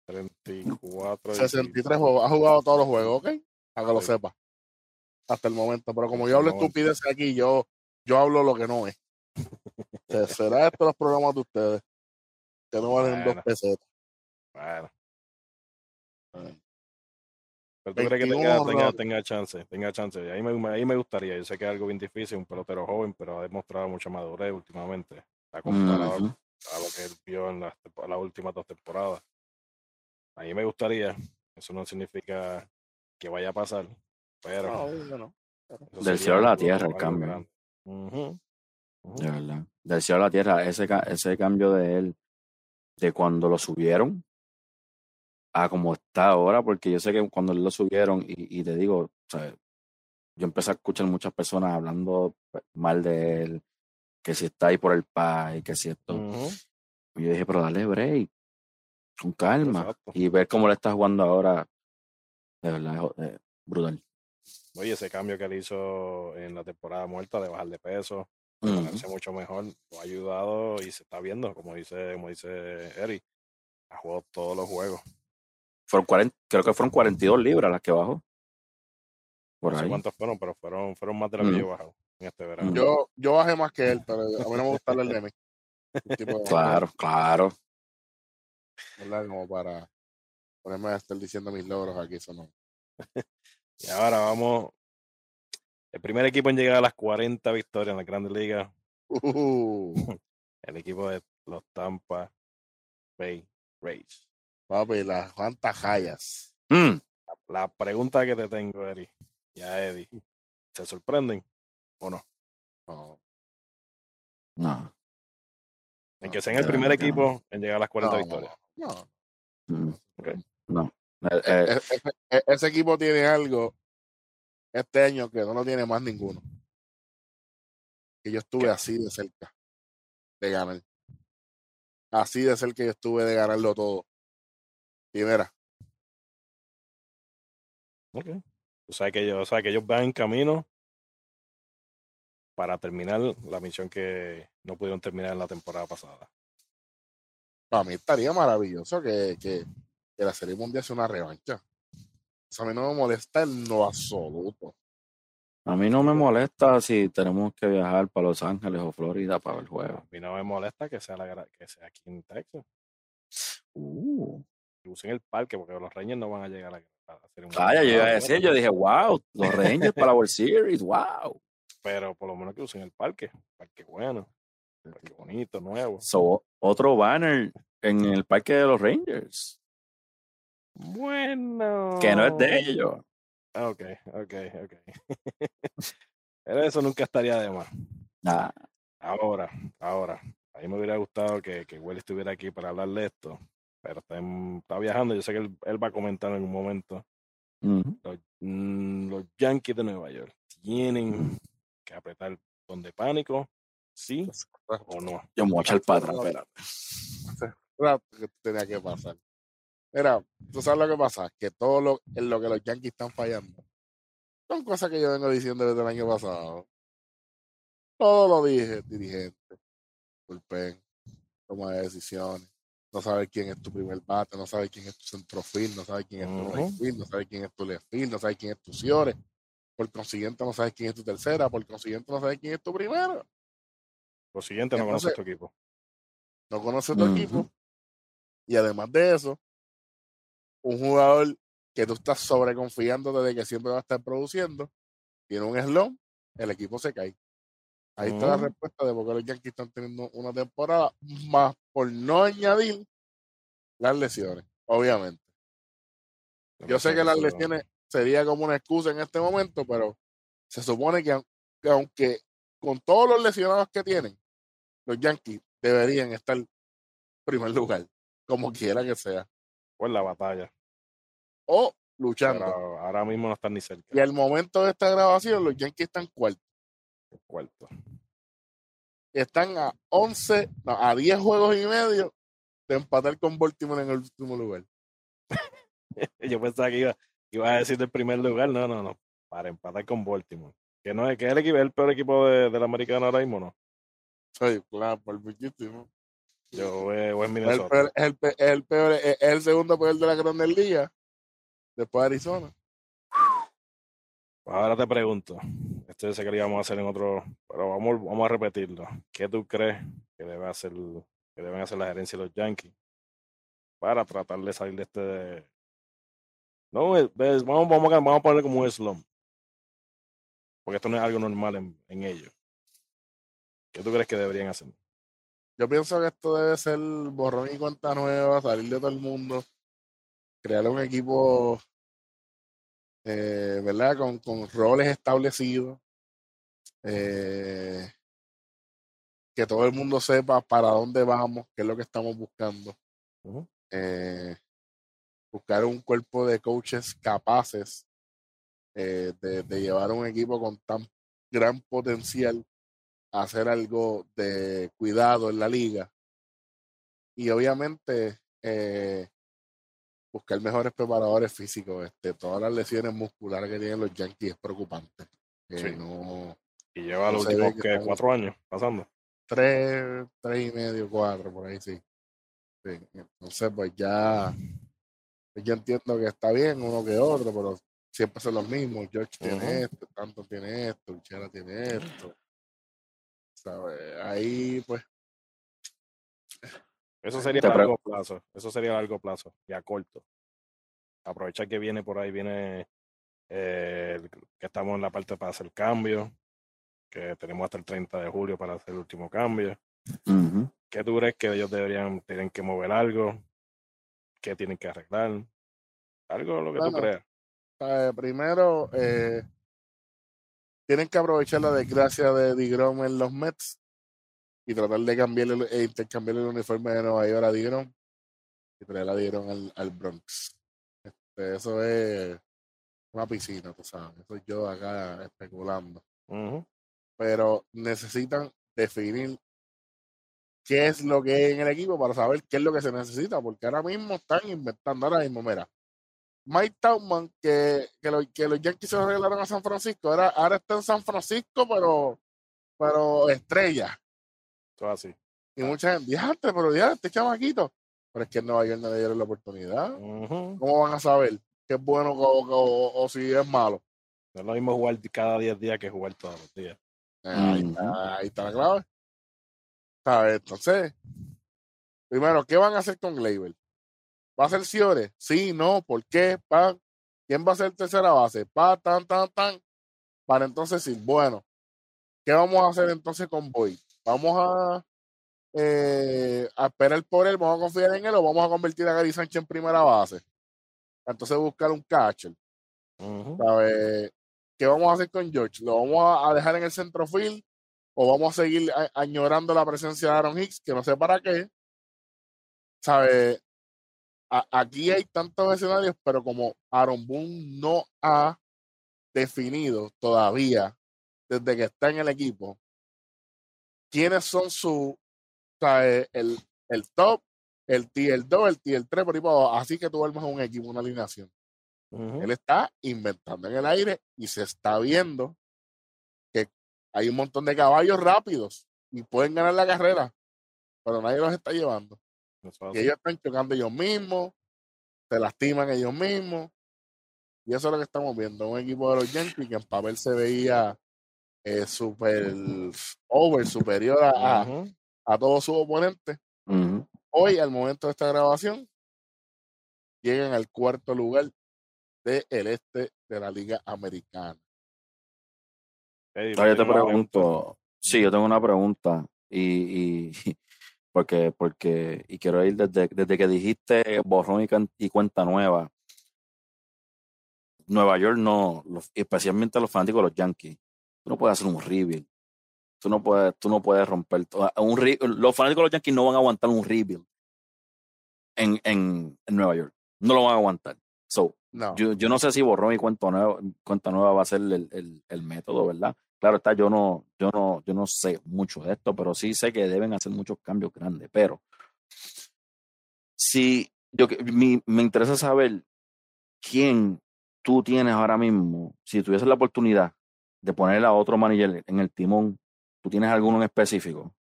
Speaker 2: 34. y-
Speaker 1: 63 juegos. Ha jugado todos los juegos, ¿ok? Para que lo sepa. Hasta el momento. Pero como yo hablo estupideces aquí, yo, yo hablo lo que no es. Se- Será esto los programas de ustedes. Que no valen
Speaker 2: Bueno.
Speaker 1: dos pesetas.
Speaker 2: Bueno.
Speaker 1: Ah.
Speaker 2: Pero tú crees que
Speaker 1: 21
Speaker 2: tenga, tenga,
Speaker 1: honrones.
Speaker 2: tenga chance, tenga chance. Ahí me, ahí me gustaría. Yo sé que es algo bien difícil, un pelotero joven, pero ha demostrado mucha madurez últimamente. Comparado
Speaker 3: Ujú.
Speaker 2: a lo que él vio en las, las últimas dos temporadas. A mí me gustaría. Eso no significa que vaya a pasar, pero
Speaker 1: No, yo no.
Speaker 2: eso
Speaker 3: Del cielo a la tierra el
Speaker 2: algo Ujú.
Speaker 3: De verdad. Del cielo a la tierra, ese, ca- ese cambio de él, de cuando lo subieron a como está ahora, porque yo sé que cuando lo subieron, y, y te digo, o sea, yo empecé a escuchar muchas personas hablando pues, mal de él, que si está ahí por el país, que si esto. Y yo dije, pero dale break, con calma.
Speaker 2: Exacto.
Speaker 3: Y ver cómo le está jugando ahora, de verdad, es eh, brutal.
Speaker 2: Oye, ese cambio que él hizo en la temporada muerta de bajar de peso, de ponerse mucho mejor, lo ha ayudado y se está viendo, como dice, como dice Eric, ha jugado todos los juegos.
Speaker 3: Fueron 40, creo que fueron 42 libras las que bajó. Por
Speaker 2: No sé
Speaker 3: ahí.
Speaker 2: cuántos fueron, pero fueron, fueron más de las que yo he bajado en este verano.
Speaker 1: Yo, yo bajé más que él, pero a mí no me gusta hablar de mí. Un tipo de-
Speaker 3: Claro, claro.
Speaker 1: ¿verdad? Como para ponerme a estar diciendo mis logros aquí, eso no.
Speaker 2: Y ahora vamos, el primer equipo en llegar a las 40 victorias en la Grandes Ligas,
Speaker 1: Uh,
Speaker 2: el equipo de los Tampa Bay Rays.
Speaker 1: papi, las cuantas jayas.
Speaker 3: Mm,
Speaker 2: La pregunta que te tengo, Eric, y a Eddie, ¿se sorprenden o no?
Speaker 1: No,
Speaker 3: no.
Speaker 2: En que sean el primer
Speaker 3: no.
Speaker 2: equipo en llegar a las 40
Speaker 1: no,
Speaker 2: victorias.
Speaker 1: no.
Speaker 3: mm. No. Eh, eh,
Speaker 1: E- ese, e- ese equipo tiene algo este año que no lo tiene más ninguno. Que yo estuve
Speaker 2: ¿Qué?
Speaker 1: así de cerca de ganar. Así de cerca yo estuve de ganarlo todo. Y mira,
Speaker 2: Ok. O sea que ellos, o sea que ellos van en camino para terminar la misión que no pudieron terminar en la temporada pasada.
Speaker 1: para mí estaría maravilloso que, que, que la Serie Mundial sea una revancha. Eso a mí no me molesta en lo absoluto.
Speaker 3: a mí no me molesta si tenemos que viajar para Los Ángeles o Florida para ver el juego.
Speaker 2: A mí no me molesta que sea, la, que sea aquí en Texas.
Speaker 3: Uh.
Speaker 2: Que usen el parque porque los Rangers no van a llegar a, a hacer un
Speaker 3: Vaya, yo iba a
Speaker 2: Ah,
Speaker 3: decir, yo dije, wow, los Rangers para la World Series, wow.
Speaker 2: Pero por lo menos que usen el parque. Parque bueno. Parque bonito, nuevo.
Speaker 3: So, otro banner en el parque de los Rangers,
Speaker 2: Bueno.
Speaker 3: que no es de ellos.
Speaker 2: Ah, Ok, ok, ok. Pero eso nunca estaría de más.
Speaker 3: Ah,
Speaker 2: Ahora, ahora. A mí me hubiera gustado que, que Willy estuviera aquí para hablar de esto. Pero está, en- está viajando. Yo sé que él, él va a comentar en un momento. Los, mm, los Yankees de Nueva York tienen que apretar donde pánico, sí o no.
Speaker 3: Yo me voy a echar para atrás, espérate.
Speaker 1: Tenía que pasar. Mira, tú sabes lo que pasa, que todo lo, en lo que los Yankees están fallando son cosas que yo vengo diciendo desde el año pasado. Todo lo dije, dirigente, bullpen, toma de decisiones, no sabes quién es tu primer bate, no sabes quién es tu centrofield, no sabes quién es tu right no sabes quién es tu left field, no sabes quién es tu Ciore. Por consiguiente, no sabes quién es tu tercera, por consiguiente, no sabes quién es tu primera.
Speaker 2: Lo siguiente, no conoces tu equipo.
Speaker 1: no conoce tu equipo. Y además de eso, un jugador que tú estás sobreconfiándote de que siempre va a estar produciendo, tiene un slump, el equipo se cae. Ahí está la
Speaker 2: Ujú.
Speaker 1: respuesta de por qué los Yankees están teniendo una temporada, más por no añadir las lesiones, obviamente. Yo sé que las lesiones sería como una excusa en este momento, pero se supone que que aunque con todos los lesionados que tienen, los Yankees deberían estar en primer lugar, como quiera que sea.
Speaker 2: En la batalla.
Speaker 1: O luchando.
Speaker 2: Pero ahora mismo no están ni cerca.
Speaker 1: Y al momento de esta grabación, los Yankees están cuarto.
Speaker 2: Cuarto.
Speaker 1: Están a 11, no, a 10 juegos y medio de empatar con Baltimore en el último lugar.
Speaker 2: Yo pensaba que iba, iba a decir del primer lugar. No, no, no. Para empatar con Baltimore. Que no es que es el, equipo, el peor equipo de, del americano ahora mismo, ¿no?
Speaker 1: Sí, claro, por muchísimo.
Speaker 2: Yo eh, voy en
Speaker 1: Es el,
Speaker 2: Minnesota.
Speaker 1: peor, es, el, el peor, es el segundo peor de la Grandes Ligas. Después de Arizona.
Speaker 2: Pues ahora te pregunto, esto sé que lo íbamos a hacer en otro, pero vamos, vamos a repetirlo. ¿Qué tú crees que debe hacer, que deben hacer la gerencia de los Yankees para tratar de salir de este? No, es- ves, vamos, vamos, a, vamos a ponerle como un slump, porque esto no es algo normal en, en ellos. ¿Qué tú crees que deberían hacer?
Speaker 1: Yo pienso que esto debe ser borrón y cuenta nueva, salir de todo el mundo, crear un equipo, eh, ¿verdad? Con, con roles establecidos, eh, que todo el mundo sepa para dónde vamos, qué es lo que estamos buscando. Eh, buscar un cuerpo de coaches capaces eh, de, de llevar un equipo con tan gran potencial a hacer algo de cuidado en la liga. Y obviamente eh, buscar mejores preparadores físicos. Este, todas las lesiones musculares que tienen los Yankees es preocupante.
Speaker 2: Sí.
Speaker 1: no,
Speaker 2: Y lleva los
Speaker 1: No
Speaker 2: últimos cuatro años pasando.
Speaker 1: tres, tres y medio, cuatro, por ahí sí. Sí, Entonces, pues ya, pues yo entiendo que está bien uno que otro, pero siempre son los mismos. George tiene esto, tanto tiene esto, Uchera tiene esto. ¿Sabes? Ahí, pues,
Speaker 2: Eso sería a largo plazo. Eso sería a largo plazo y a corto. Aprovechar que viene por ahí, viene eh, que estamos en la parte para hacer cambio, que tenemos hasta el 30 de julio para hacer el último cambio. ¿Qué tú crees que ellos deberían, tienen que mover algo? ¿Qué tienen que arreglar? Algo lo que tú
Speaker 1: Bueno,
Speaker 2: creas.
Speaker 1: ¿sabes? primero, eh, tienen que aprovechar la desgracia de Digrom en los Mets y tratar de cambiarle, el- e intercambiar el uniforme de Nueva York a Digrom y traer a Digrom al, al Bronx. Este, eso es una piscina, tú sabes. Eso yo acá especulando. Pero necesitan definir qué es lo que hay en el equipo para saber qué es lo que se necesita, porque ahora mismo están inventando, ahora mismo, mira, Mike Tauman, que, que, lo- que los Yankees se lo regalaron a San Francisco, ahora, ahora está en San Francisco, pero, pero estrella.
Speaker 2: Todo así.
Speaker 1: Y mucha gente, diante, pero ya, este chamaquito. Pero es que en Nueva York no le dieron la oportunidad. ¿Cómo van a saber qué es bueno o, o- o si es malo?
Speaker 2: No es lo mismo jugar cada 10 días que jugar todos los días.
Speaker 1: Ahí, está, ahí está la clave. ¿Sabes? Entonces, primero, ¿qué van a hacer con Gleyber? ¿Va a ser Ciore? Sí, no, ¿por qué? Pa, ¿Quién va a ser tercera base? Pa, tan, tan, tan. Para entonces decir, bueno, ¿qué vamos a hacer entonces con Boyd? ¿Vamos a, eh, a esperar por él? ¿Vamos a confiar en él o vamos a convertir a Gary Sánchez en primera base? Entonces buscar un catcher.
Speaker 2: Ujú.
Speaker 1: ¿Sabe? ¿Qué vamos a hacer con George? ¿Lo vamos a- a dejar en el centrofield o vamos a seguir a- añorando la presencia de Aaron Hicks, que no sé para qué? ¿Sabe? A- aquí hay tantos escenarios, pero como Aaron Boone no ha definido todavía, desde que está en el equipo, quiénes son su, ¿sabe? El, el top, el tier 2, el tier 3, por ahí para abajo. Así que tú armas un equipo, una alineación. Él está inventando en el aire y se está viendo que hay un montón de caballos rápidos y pueden ganar la carrera, pero nadie los está llevando. Y ellos están chocando ellos mismos, se lastiman ellos mismos. Y eso es lo que estamos viendo. Un equipo de los Yankees que en papel se veía eh, super over, superior a, a, todos sus oponentes. Hoy, al momento de esta grabación, llegan al cuarto lugar del este de la Liga Americana.
Speaker 2: Ey,
Speaker 3: Ahora yo te pregunto, sí, yo tengo una pregunta y, y porque, porque, y quiero ir desde, desde que dijiste borrón y, can- y cuenta nueva. Nueva York no, los- especialmente los fanáticos de los Yankees, tú no puedes hacer un rebuild. Tú no puedes, tú no puedes romper. Un los fanáticos de los Yankees no van a aguantar un rebuild en, en, en Nueva York. No lo van a aguantar. So, no. Yo, yo no sé si borrón y cuenta nueva, cuenta nueva va a ser el, el, el, método, ¿verdad? Claro está, yo no, yo no, yo no sé mucho de esto, pero sí sé que deben hacer muchos cambios grandes. Pero si yo mi, me interesa saber quién tú tienes ahora mismo, si tuvieses la oportunidad de poner a otro manager en el timón, ¿tú tienes alguno en específico?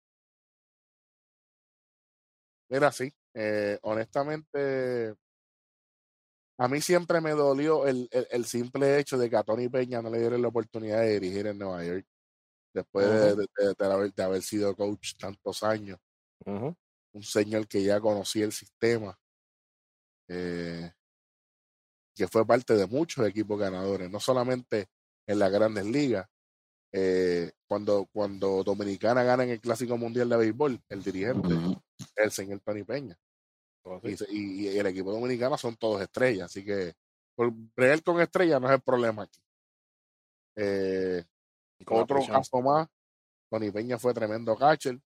Speaker 1: Mira, sí. Eh, honestamente, a mí siempre me dolió el, el, simple hecho de que a Tony Peña no le dieron la oportunidad de dirigir en Nueva York después de, haber, de, haber, sido coach tantos años. Un señor que ya conocía el sistema, eh, que fue parte de muchos equipos ganadores, no solamente en las grandes ligas. Eh, cuando, cuando Dominicana gana en el Clásico Mundial de Béisbol, el dirigente, el señor Tony Peña. Y, el equipo dominicano son todos estrellas, así que por bregar con estrellas no es el problema aquí. Eh, otro caso más, Tony Peña fue tremendo catcher.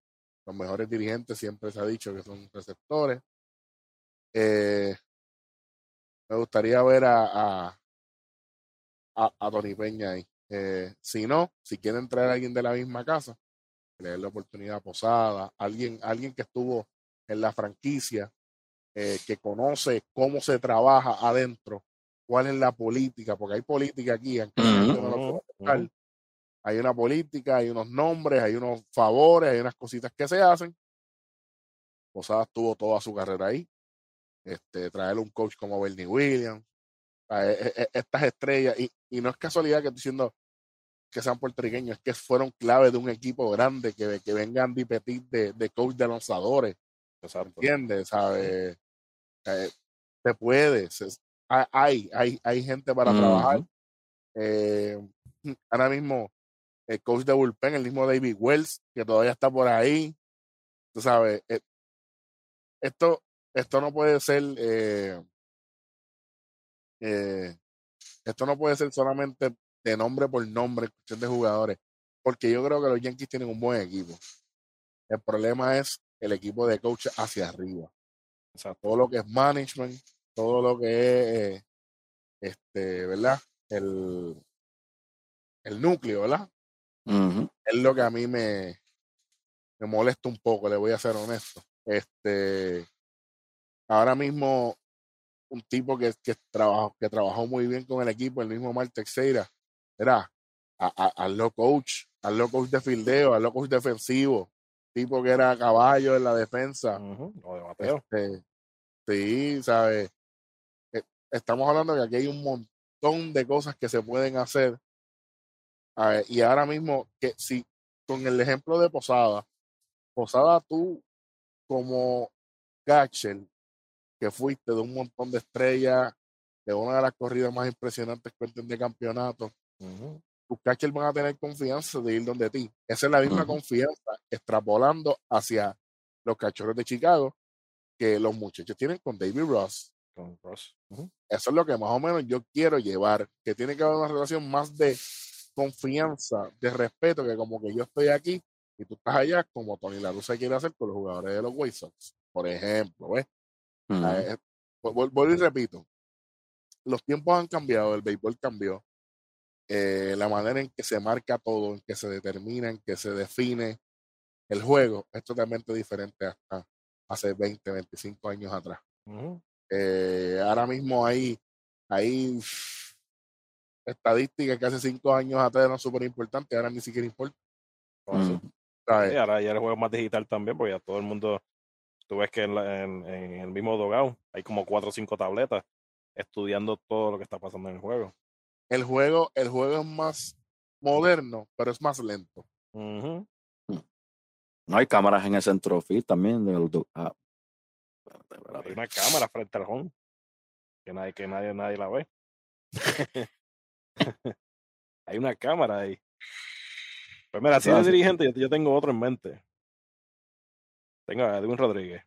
Speaker 1: Los mejores dirigentes siempre se ha dicho que son receptores. Eh, me gustaría ver a, a, a, Tony Peña ahí. Eh, si no, si quieren traer a alguien de la misma casa, le la oportunidad Posada, alguien, alguien que estuvo en la franquicia eh, que conoce cómo se trabaja adentro, cuál es la política, porque hay política aquí, hay una política, hay unos nombres, hay unos favores, hay unas cositas que se hacen. Posada tuvo toda su carrera ahí. Este, traer un coach como Bernie Williams, estas estrellas, y, y, no es casualidad que estoy diciendo que sean puertorriqueños, es que fueron clave de un equipo grande, que, que vengan de Petit de, de coach de lanzadores, ¿Entiendes? ¿Sabes? Eh, se puede. hay, hay, hay gente para trabajar. Eh, ahora mismo, el coach de Bullpen, el mismo David Wells, que todavía está por ahí. Tú sabes, eh, esto, esto no puede ser. Esto no puede ser solamente de nombre por nombre, cuestión de jugadores, porque yo creo que los Yankees tienen un buen equipo. El problema es el equipo de coach hacia arriba. O sea, todo lo que es management, todo lo que es, eh, este, ¿verdad? El, el núcleo, ¿verdad? Es lo que a mí me, me molesta un poco, le voy a ser honesto. Este, ahora mismo, un tipo que, que, trabajó, que trabajó muy bien con el equipo, el mismo Mar Teixeira, era a, lo coach, a lo coach de fildeo, a lo coach defensivo, tipo que era caballo en la defensa. Este, sí, ¿sabes? E, estamos hablando que aquí hay un montón de cosas que se pueden hacer. y ahora mismo, que si con el ejemplo de Posada, Posada tú como catcher, que fuiste de un montón de estrellas, de una de las corridas más impresionantes que de campeonato, tus catchers van a tener confianza de ir donde ti. Esa es la misma confianza extrapolando hacia los cachorros de Chicago que los muchachos tienen con David Ross. Con Ross. Eso es lo que más o menos yo quiero llevar, que tiene que haber una relación más de confianza, de respeto, que como que yo estoy aquí y tú estás allá, como Tony La se quiere hacer con los jugadores de los White Sox, por ejemplo, ¿ves? Eh, vuelvo y repito, los tiempos han cambiado, el béisbol cambió, eh, la manera en que se marca todo, en que se determina, en que se define el juego, es totalmente diferente hasta hace 20, 25 años atrás. Eh, ahora mismo hay, hay estadísticas que hace 5 años atrás eran súper importantes, ahora ni siquiera importa.
Speaker 2: ahora ya el juego es más digital también, porque ya todo el mundo, tú ves que en, en el mismo dogao hay como 4 o 5 tabletas estudiando todo lo que está pasando en el juego
Speaker 1: el juego, el juego es más moderno, pero es más lento.
Speaker 3: No hay cámaras en el centro también. Ah,
Speaker 2: hay una cámara frente al home que nadie, que nadie, nadie la ve. hay una cámara ahí. Pues mira, así de dirigente, yo, tengo otro en mente. Tengo a Edwin Rodríguez.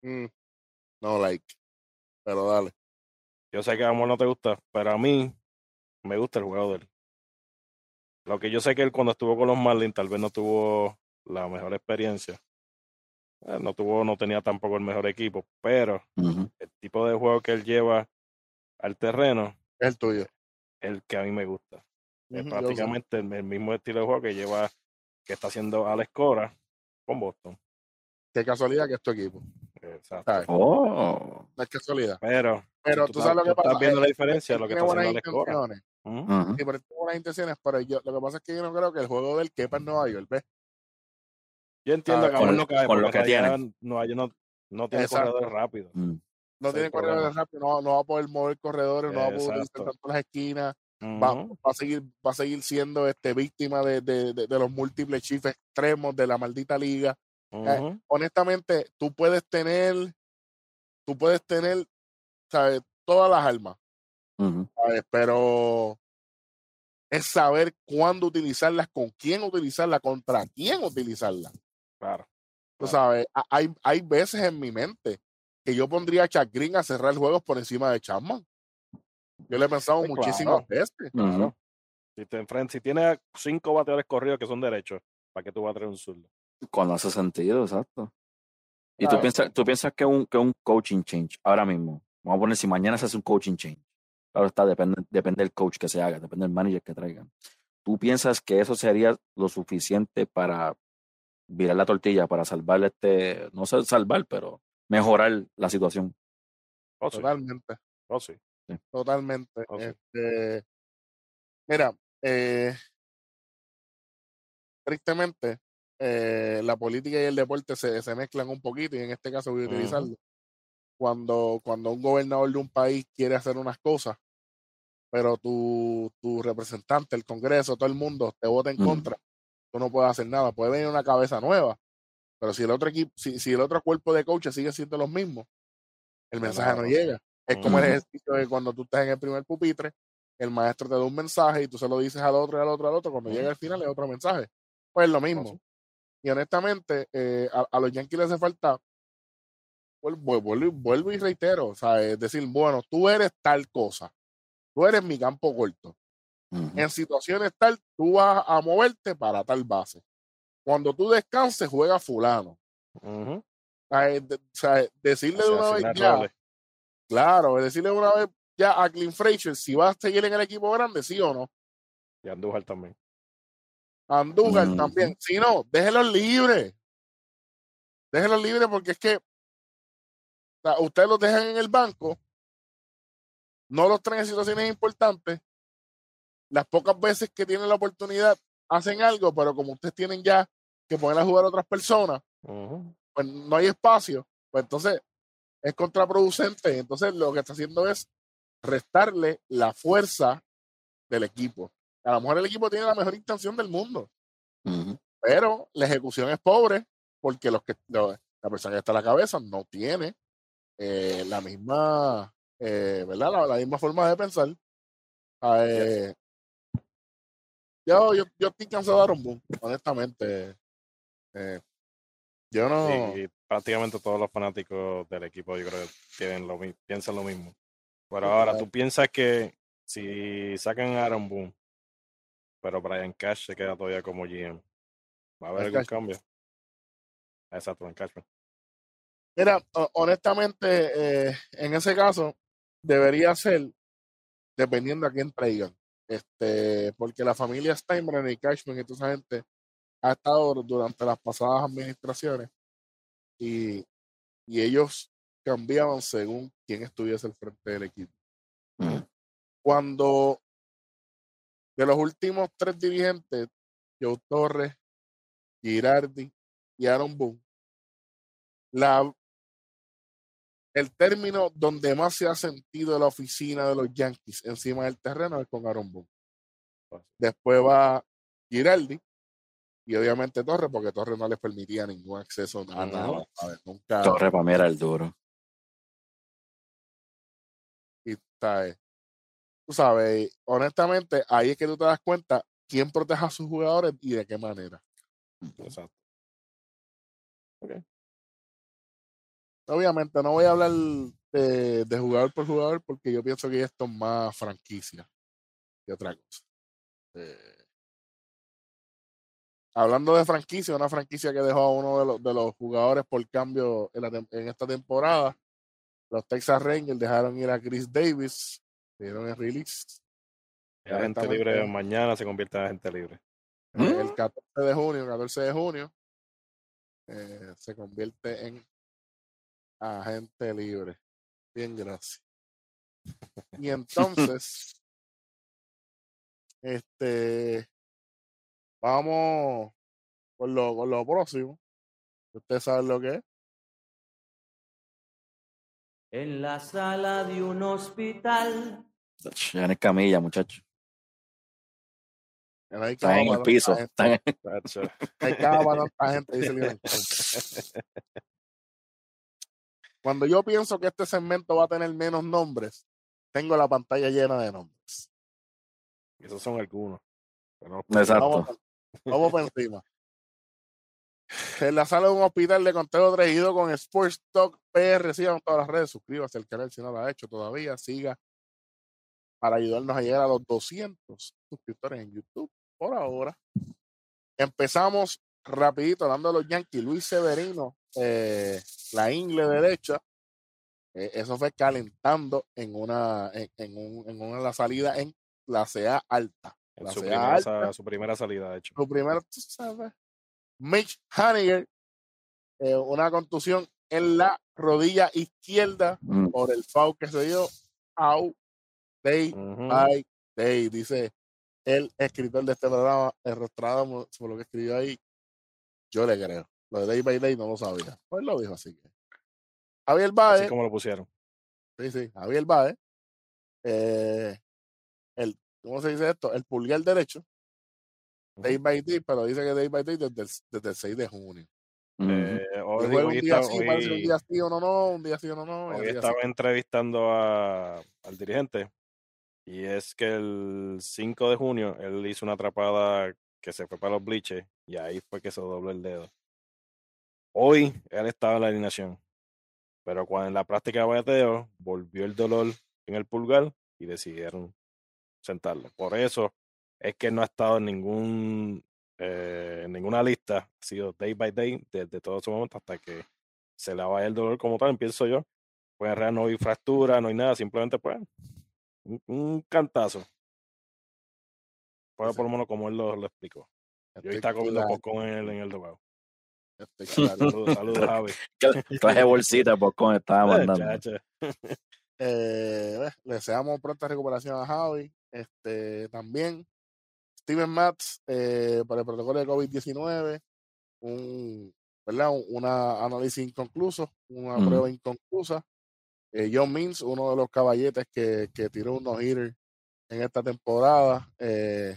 Speaker 1: Mm, no like, pero dale.
Speaker 2: Yo sé que a amor no te gusta, pero a mí me gusta el juego de él. Lo que yo sé que él cuando estuvo con los Marlins tal vez no tuvo la mejor experiencia. Eh, no tuvo, no tenía tampoco el mejor equipo, pero el tipo de juego que él lleva al terreno
Speaker 1: el tuyo.
Speaker 2: El que a mí me gusta. es prácticamente el, mismo estilo de juego que lleva, que está haciendo Alex Cora con Boston.
Speaker 1: Qué casualidad que es tu equipo.
Speaker 2: Exacto.
Speaker 3: Oh.
Speaker 1: No es casualidad.
Speaker 2: Pero,
Speaker 1: pero tú, sabes lo que pasa.
Speaker 2: Estás viendo la diferencia, lo que está haciendo Alex Cora.
Speaker 1: Sí, pero tengo buenas intenciones, pero yo, lo que pasa es que yo no creo que el juego del quepa en Nueva York, ¿ves?
Speaker 2: Yo entiendo que aún no cae,
Speaker 3: con lo que tiene.
Speaker 2: No, no, no tiene corredores rápidos.
Speaker 1: Mm. No tiene corredores rápidos, no, no, va a poder mover corredores, no va a poder intentar las esquinas. va, va, a seguir, va a seguir siendo este víctima de, de, de, los múltiples chifes extremos de la maldita liga. Eh, honestamente, tú puedes tener, tú puedes tener, ¿sabes? Todas las armas. Pero es saber cuándo utilizarlas, con quién utilizarlas, contra quién utilizarlas.
Speaker 2: Claro.
Speaker 1: Tú sabes, hay, hay veces en mi mente que yo pondría a Chuck Green a cerrar juegos por encima de Chapman. Yo le he pensado muchísimas veces.
Speaker 2: Si te enfrentas, si tienes cinco bateadores corridos que son derechos, ¿para qué tú vas a traer un zurdo?
Speaker 3: Cuando hace sentido, exacto. Y tú piensas, tú piensas que un, que un coaching change ahora mismo, vamos a poner si mañana se hace un coaching change, claro está, depende, depende del coach que se haga, depende del manager que traigan. ¿Tú piensas que eso sería lo suficiente para virar la tortilla para salvar este, no sé salvar, pero mejorar la situación.
Speaker 1: Oh, Totalmente.
Speaker 2: Oh, sí.
Speaker 1: Totalmente. Oh, este, mira, eh, tristemente, eh, la política y el deporte se, se, mezclan un poquito y en este caso voy a utilizarlo. Cuando, cuando un gobernador de un país quiere hacer unas cosas, pero tu, tu representante, el Congreso, todo el mundo te vota en contra, no puede hacer nada. Puede venir una cabeza nueva, pero si el otro equipo, si, si el otro cuerpo de coaches sigue siendo los mismos, el mensaje no llega. Es como el ejercicio de cuando tú estás en el primer pupitre, el maestro te da un mensaje y tú se lo dices al otro, al otro, al otro. Cuando llega al final es otro mensaje. Pues es lo mismo. Y honestamente, eh, a, los Yankees les hace falta, vuelvo, vuelvo, y reitero, o sea, es decir, bueno, tú eres tal cosa, tú eres mi campo corto, en situaciones tal, tú vas a moverte para tal base. Cuando tú descanses, juega fulano. o sea, decirle de una vez ya. Claro, decirle de una vez ya a Clint Frazier si va a seguir en el equipo grande, sí o no.
Speaker 2: Y Andújar también.
Speaker 1: Andújar también. Si no, déjelos libres. Déjelos libres porque es que ustedes los dejan en el banco, no los traen en situaciones importantes las pocas veces que tienen la oportunidad hacen algo, pero como ustedes tienen ya que poner a jugar a otras personas, pues no hay espacio, pues entonces es contraproducente. Entonces lo que está haciendo es restarle la fuerza del equipo. A lo mejor el equipo tiene la mejor intención del mundo, pero la ejecución es pobre porque los que la persona que está a la cabeza no tiene eh, la misma, eh, ¿verdad? La, misma forma de pensar. Eh, yo, yo, yo estoy cansado de Aaron Boone, honestamente. Eh, yo no.
Speaker 2: Y prácticamente todos los fanáticos del equipo, yo creo que tienen lo, piensan lo mismo. Pero ahora, ¿tú piensas que si sacan a Aaron Boone, pero Brian Cash se queda todavía como GM, ¿va a haber algún cambio? Exacto, Brian Cash.
Speaker 1: Mira, honestamente, eh, en ese caso, debería ser dependiendo a quién traigan. Este, porque la familia Steinbrenner y Cashman y toda esa gente ha estado durante las pasadas administraciones y, y ellos cambiaban según quién estuviese al frente del equipo. Cuando de los últimos tres dirigentes, Joe Torres, Girardi y Aaron Boone, la, el término donde más se ha sentido la oficina de los Yankees encima del terreno es con Aaron Boone. Después va Giraldi y obviamente Torres, porque Torres no les permitía ningún acceso a nada. nunca...
Speaker 3: Torres para mí era el duro.
Speaker 1: Y está, eh, tú sabes, honestamente, ahí es que tú te das cuenta quién protege a sus jugadores y de qué manera.
Speaker 2: Exacto.
Speaker 1: Okay. Obviamente no voy a hablar de, jugador por jugador porque yo pienso que esto es más franquicia que otra cosa. Eh, hablando de franquicia, una franquicia que dejó a uno de los, de los jugadores por cambio en, la tem- en esta temporada, los Texas Rangers dejaron ir a Chris Davis, dieron el release.
Speaker 2: El agente
Speaker 1: Directamente.
Speaker 2: libre mañana se convierte en agente libre.
Speaker 1: Eh,
Speaker 3: ¿Mm?
Speaker 1: El 14 de junio, 14 de junio, eh, se convierte en agente libre. Bien, gracias. Y entonces, este, vamos con lo, con lo próximo. Ustedes saben lo que es.
Speaker 4: En la sala de un hospital.
Speaker 3: Ya es camilla, muchacho.
Speaker 1: No cama
Speaker 3: en
Speaker 1: para
Speaker 3: el piso. Están en-
Speaker 1: para tanta gente, dice. Cuando yo pienso que este segmento va a tener menos nombres, tengo la pantalla llena de nombres.
Speaker 2: Esos son algunos. Pero
Speaker 3: Exacto.
Speaker 1: Vamos, vamos por encima. En la sala de un hospital de conteo dirigido con Sports Talk PR. Sigan todas las redes. Suscríbase al canal si no lo ha hecho todavía. Siga para ayudarnos a llegar a los 200 suscriptores en YouTube por ahora. Empezamos rapidito hablando de los Yankees. Luis Severino, eh, la ingle derecha. eh, eso fue calentando en una en, en un- en una la salida en la CA alta.
Speaker 2: en
Speaker 1: La
Speaker 2: su primera,
Speaker 1: alta
Speaker 2: su primera salida, de hecho.
Speaker 1: su primero, tú sabes. Mitch Haniger, eh, una contusión en la rodilla izquierda
Speaker 3: Mm.
Speaker 1: por el foul que se dio. Out, day by day, dice el escritor de este programa, Errostrado, por lo que escribió ahí. Yo le creo. Lo de day by day no lo sabía. Pues lo dijo así que. Javier
Speaker 2: Así
Speaker 1: Baez,
Speaker 2: como lo pusieron.
Speaker 1: sí, sí, Javier Baez, eh, el, ¿cómo se dice esto? El pulgar derecho, day by day, pero dice que day by day desde el, desde el 6 de junio.
Speaker 2: Eh, hoy, hoy
Speaker 1: un día
Speaker 2: está-
Speaker 1: sí, parece que un
Speaker 2: hoy-
Speaker 1: día sí o no, no, un día sí o no,
Speaker 2: hoy estaba
Speaker 1: sí.
Speaker 2: entrevistando a- al dirigente y es que el 5 de junio él hizo una atrapada que se fue para los bliches y ahí fue que se dobló el dedo. Hoy él estaba en la alineación, pero cuando en la práctica de bateo volvió el dolor en el pulgar y decidieron sentarlo. Por eso es que no ha estado en ningún eh, ninguna lista, ha sido day by day desde todo ese momento hasta que se le vaya el dolor como tal, pienso yo. Pues en realidad no hay fractura, no hay nada, simplemente pues un, un cantazo. Fue
Speaker 1: Pues,
Speaker 2: por lo menos como él lo, lo explicó. Yo está comiendo popcorn en el, en el
Speaker 1: claro.
Speaker 2: Saludos, saludos, Javi.
Speaker 3: De bolsita por cómo estaba mandando.
Speaker 1: Eh, le deseamos pronta recuperación a Javi. Este, también, Steven Matz, eh, para el protocolo de COVID-19, un, ¿verdad? Un una análisis inconcluso, una prueba inconclusa. Eh, John Means, uno de los caballetes que, que tiró un no-hitter en esta temporada, eh,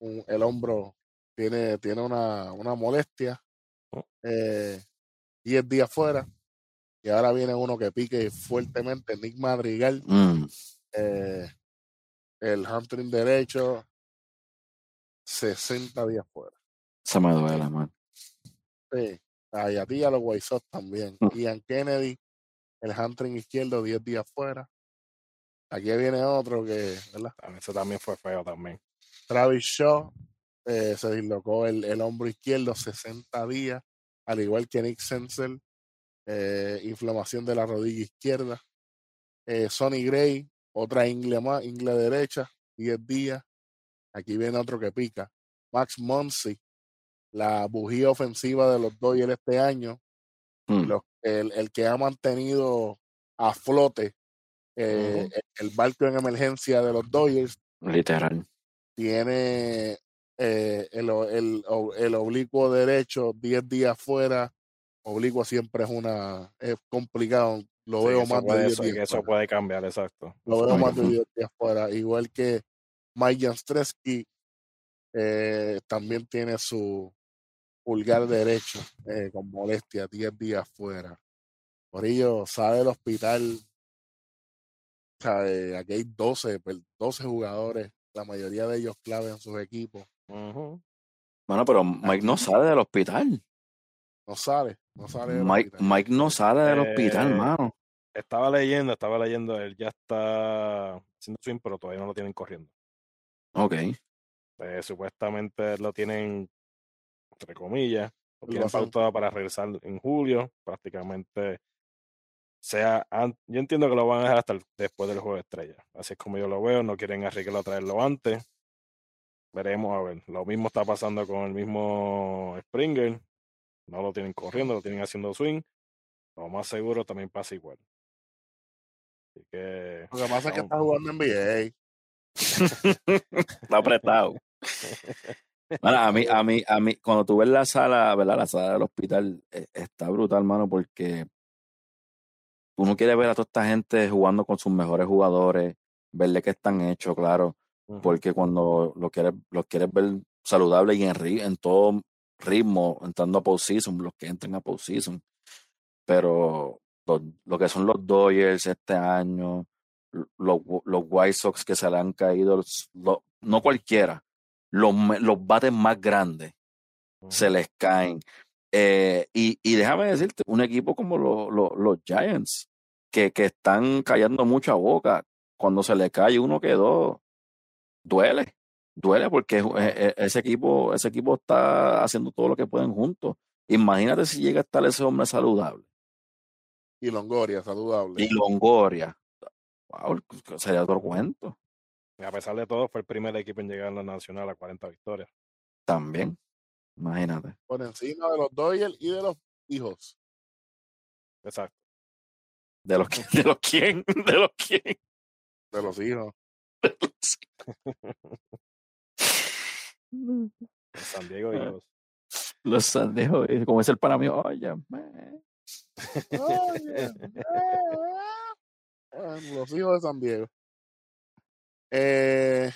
Speaker 1: un- el hombro tiene, tiene una, una molestia,
Speaker 2: Oh.
Speaker 1: eh, 10 días fuera, y ahora viene uno que pique fuertemente, Nick Madrigal,
Speaker 3: Mm.
Speaker 1: el hamstring derecho, 60 días fuera.
Speaker 3: Eso me duele, man.
Speaker 1: Sí, a- ti y a los White Sox también.
Speaker 3: Mm.
Speaker 1: Ian Kennedy, el hamstring izquierdo, 10 días fuera. Aquí viene otro que, ¿verdad?
Speaker 2: Eso también fue feo también.
Speaker 1: Travis Shaw eh, se dislocó el, el hombro izquierdo 60 días, al igual que Nick Senzel, eh, inflamación de la rodilla izquierda. Eh, Sonny Gray, otra ingle más, ingle derecha, 10 días. Aquí viene otro que pica. Max Muncy, la bujía ofensiva de los Dodgers este año,
Speaker 3: Mm.
Speaker 1: los- el, el que ha mantenido a flote eh, el, el barco en emergencia de los Dodgers,
Speaker 3: Literal.
Speaker 1: tiene eh, el, el, oblicuo derecho 10 días fuera. Oblicuo siempre es una es complicado. Lo
Speaker 2: Sí,
Speaker 1: veo más de
Speaker 2: puede,
Speaker 1: 10
Speaker 2: eso,
Speaker 1: días.
Speaker 2: eso
Speaker 1: fuera.
Speaker 2: puede cambiar, exacto.
Speaker 1: Lo veo más de
Speaker 3: Ujú.
Speaker 1: 10 días fuera. Igual que Mike Janstreski eh, también tiene su pulgar derecho eh, con molestia 10 días fuera. Por ello, sale del hospital. sabe, Aquí hay 12, per- 12 jugadores, la mayoría de ellos clave en sus equipos.
Speaker 3: Bueno, pero Mike no sale del hospital.
Speaker 1: No sale, no sale del
Speaker 3: Mike,
Speaker 1: hospital.
Speaker 3: Mike no sale del hospital,
Speaker 2: Eh,
Speaker 3: mano.
Speaker 2: Estaba leyendo, estaba leyendo, él ya está haciendo swing, pero todavía no lo tienen corriendo.
Speaker 3: Ok.
Speaker 2: Eh, supuestamente lo tienen entre comillas. Lo tienen pautado para regresar en julio, prácticamente. Sea, yo entiendo que lo van a dejar hasta el- después del juego de estrella. Así es como yo lo veo, no quieren arriesgarlo a traerlo antes. Veremos a ver. Lo mismo está pasando con el mismo Springer. No lo tienen corriendo, lo tienen haciendo swing. Lo más seguro también pasa igual. Así que.
Speaker 1: Lo que pasa es que está jugando NBA.
Speaker 3: Está apretado. Bueno, a mí, a mí, a mí, cuando tú ves la sala, ¿verdad? La sala del hospital, eh, está brutal, mano, porque uno quiere ver a toda esta gente jugando con sus mejores jugadores, verle que están hechos, claro, porque cuando lo quieres, los quieres ver saludable y en, en todo ritmo, entrando a postseason, los que entren a postseason. Pero lo, lo que son los Dodgers este año, los, los White Sox que se le han caído, los- no cualquiera, los, los bates más grandes se les caen. Eh, y, y déjame decirte, un equipo como lo- lo- los Giants, que, que están callando mucha boca, cuando se le cae uno que dos, duele, duele porque eh, eh, ese equipo, ese equipo está haciendo todo lo que pueden juntos. Imagínate si llega a estar ese hombre saludable.
Speaker 1: Y Longoria, saludable.
Speaker 3: Y Longoria. Wow, sería otro cuento
Speaker 2: Y a pesar de todo, fue el primer equipo en llegar a la nacional a 40 victorias.
Speaker 3: también. Imagínate.
Speaker 1: Por encima de los Dodgers y de los hijos.
Speaker 2: Exacto.
Speaker 3: ¿De los, de los quién? ¿De los quién?
Speaker 1: De los hijos.
Speaker 2: En San Diego y
Speaker 3: Ah.
Speaker 2: los.
Speaker 3: Los sandejos, eh, como es el para mí, oye, man.
Speaker 1: Oye, ah, los hijos de San Diego. Eh,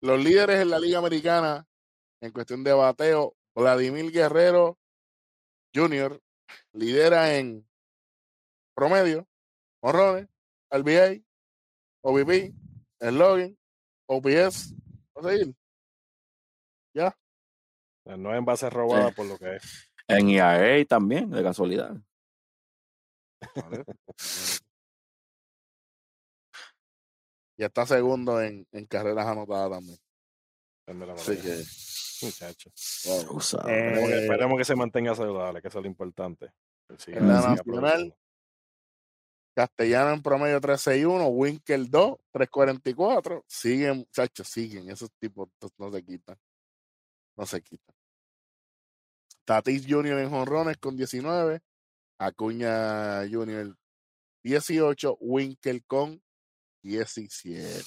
Speaker 1: los líderes en la Liga Americana en cuestión de bateo, Vladimir Guerrero Jr. lidera en promedio, honrones, RBA, OVP, el login, OPS, ¿va a seguir?
Speaker 2: No en base robada por lo que es.
Speaker 3: En ERA también, de casualidad.
Speaker 1: Vale. Y está segundo en, en carreras anotadas también. Así que,
Speaker 2: Muchacho.
Speaker 1: wow.
Speaker 3: Tú sabes.
Speaker 2: Esperemos, que,
Speaker 1: Eh,
Speaker 2: esperemos que se mantenga saludable, que eso es lo importante.
Speaker 1: En la nacional. Castellano en promedio 361, Winkel 2, 344. Siguen, muchachos, siguen. Esos tipos no- no se quitan. No se quitan. Tatis Jr. en jonrones con 19. Acuña Jr. 18. Winkel con 17.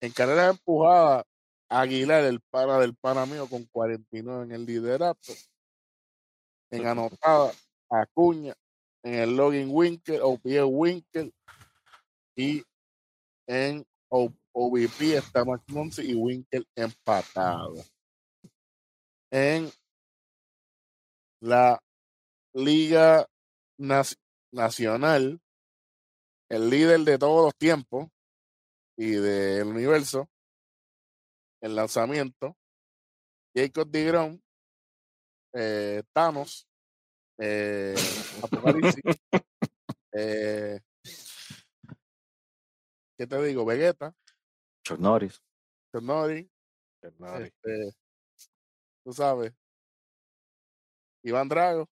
Speaker 1: En carreras empujadas, Aguilar, el pana del pana mío, con 49 en el liderato. En anotada, Acuña. En el login Winkel, OPS Winkel. Y en O- OVP está Max Muncy y Winkel empatado. En la Liga Nac- Nacional, el líder de todos los tiempos y del universo, el lanzamiento, Jacob DeGrom, eh, Thanos, eh, Apocalipsis, eh, ¿qué te digo? Vegeta,
Speaker 3: Chuck Norris.
Speaker 2: Fernández.
Speaker 1: este, tú sabes, Iván Drago,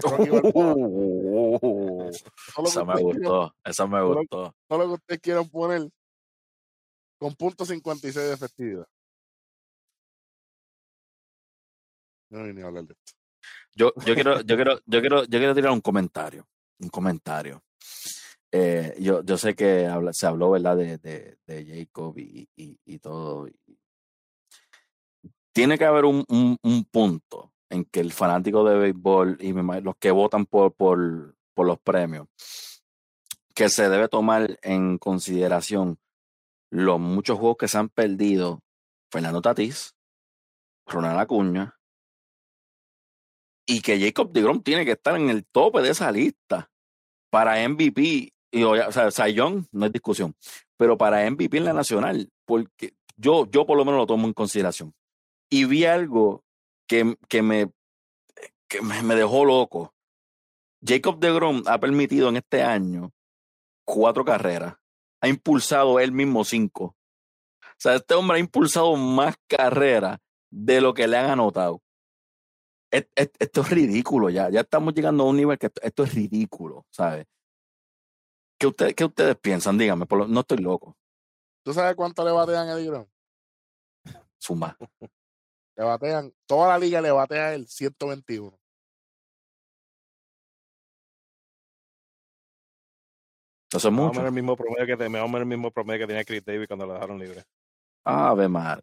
Speaker 1: Que
Speaker 3: Esa me gustó, esa me
Speaker 1: Solo-
Speaker 3: gustó.
Speaker 1: todo lo que ustedes quieran poner con punto 56 de efectividad. No ni a hablar de esto.
Speaker 3: Yo, yo quiero, yo quiero, yo quiero, yo quiero tirar un comentario. Un comentario. Eh, yo, yo sé que habla- se habló, ¿verdad? De, de, de Jacob y, y, y todo. Tiene que haber un, un, un punto en que el fanático de béisbol y los que votan por, por, los premios, que se debe tomar en consideración los muchos juegos que se han perdido Fernando Tatís, Ronald Acuña, y que Jacob DeGrom tiene que estar en el tope de esa lista para MVP. Y, o sea, Young, no es discusión, pero para MVP en la nacional, porque yo, yo por lo menos lo tomo en consideración. Y vi algo que, que, me, que me, dejó loco. Jacob DeGrom ha permitido en este año cuatro carreras. Ha impulsado él mismo cinco. sea, este hombre ha impulsado más carreras de lo que le han anotado. Et- et- Esto es ridículo ya. Ya estamos llegando a un nivel que esto, es ridículo, ¿sabes? ¿Qué, usted- qué ustedes piensan? Díganme, por lo- no estoy loco.
Speaker 1: ¿Tú sabes cuánto le batean a Eddie Graham?
Speaker 3: Zumba.
Speaker 1: Le batean, toda la liga le batea el 121.
Speaker 3: Eso es
Speaker 2: Más o
Speaker 3: mucho.
Speaker 2: menos el mismo promedio que, te- el mismo promedio que tenía Chris Davis cuando lo dejaron libre.
Speaker 3: Ave María.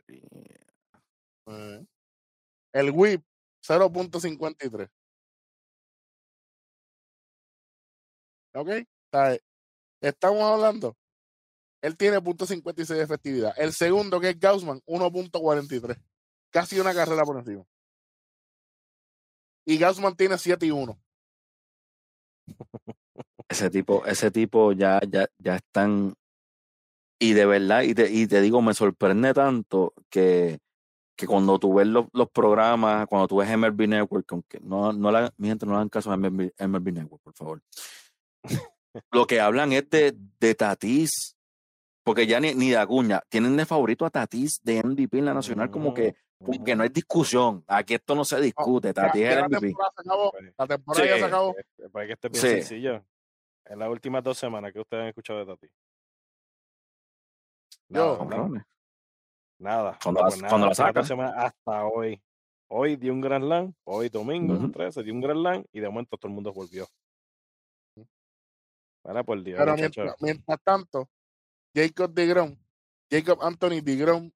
Speaker 1: Eh. El whip, 0.53. ¿Ok? Está- Estamos hablando. Él tiene .56 de efectividad. El segundo, que es Gaussman, 1.43. Casi una carrera por encima. Y Gaussman tiene 7 y 1.
Speaker 3: Ese tipo, ese tipo ya, ya, ya están. Y de verdad, y te, y te digo, me sorprende tanto que, que cuando tú ves los, los programas, cuando tú ves MLB Network, aunque no, no la, mi gente no le hagan caso a MLB, MLB Network, por favor. Lo que hablan es de, de Tatis, porque ya ni, ni de Acuña, tienen de favorito a Tatis de MVP en la nacional, como que, como que no hay discusión. Aquí esto no se discute,
Speaker 1: Ya,
Speaker 3: Tatis es
Speaker 1: ya
Speaker 3: el
Speaker 1: la temporada se acabó.
Speaker 2: Pues,
Speaker 1: La temporada ya se acabó.
Speaker 2: eh, Para que esté bien
Speaker 3: Sí.
Speaker 2: sencillo. En las últimas dos semanas que ustedes han escuchado de Tati.
Speaker 1: Yo.
Speaker 2: Nada,
Speaker 3: Cabrones.
Speaker 2: nada.
Speaker 3: Cuando
Speaker 2: no,
Speaker 3: la-
Speaker 2: pues nada,
Speaker 3: cuando la
Speaker 2: hasta hoy. Hoy dio un gran slam, hoy domingo,
Speaker 3: Ujú.
Speaker 2: 13, dio un gran slam y de momento todo el mundo volvió. Ahora por Dios,
Speaker 1: Pero mientras, mientras tanto, Jacob DeGrom, Jacob Anthony DeGrom,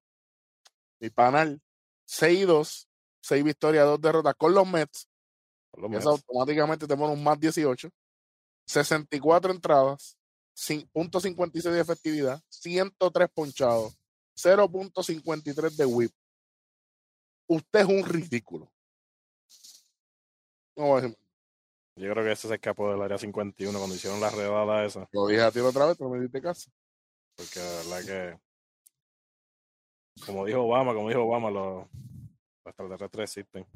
Speaker 1: mi panal, 6 y 2, 6 victorias, 2 derrotas con los Mets.
Speaker 2: por lo
Speaker 1: y
Speaker 2: menos.
Speaker 1: Eso automáticamente te pone un más 18. 64 entradas, cin- punto .56 de efectividad, 103 ponchados, 0.53 de whip. Usted es un ridículo. No voy a decir-
Speaker 2: Yo creo que ese se escapó del área 51 cuando hicieron la redada esa.
Speaker 1: Lo dije a ti otra vez, pero me diste caso.
Speaker 2: Porque la verdad que, como dijo Obama, como dijo Obama, los extraterrestres existen.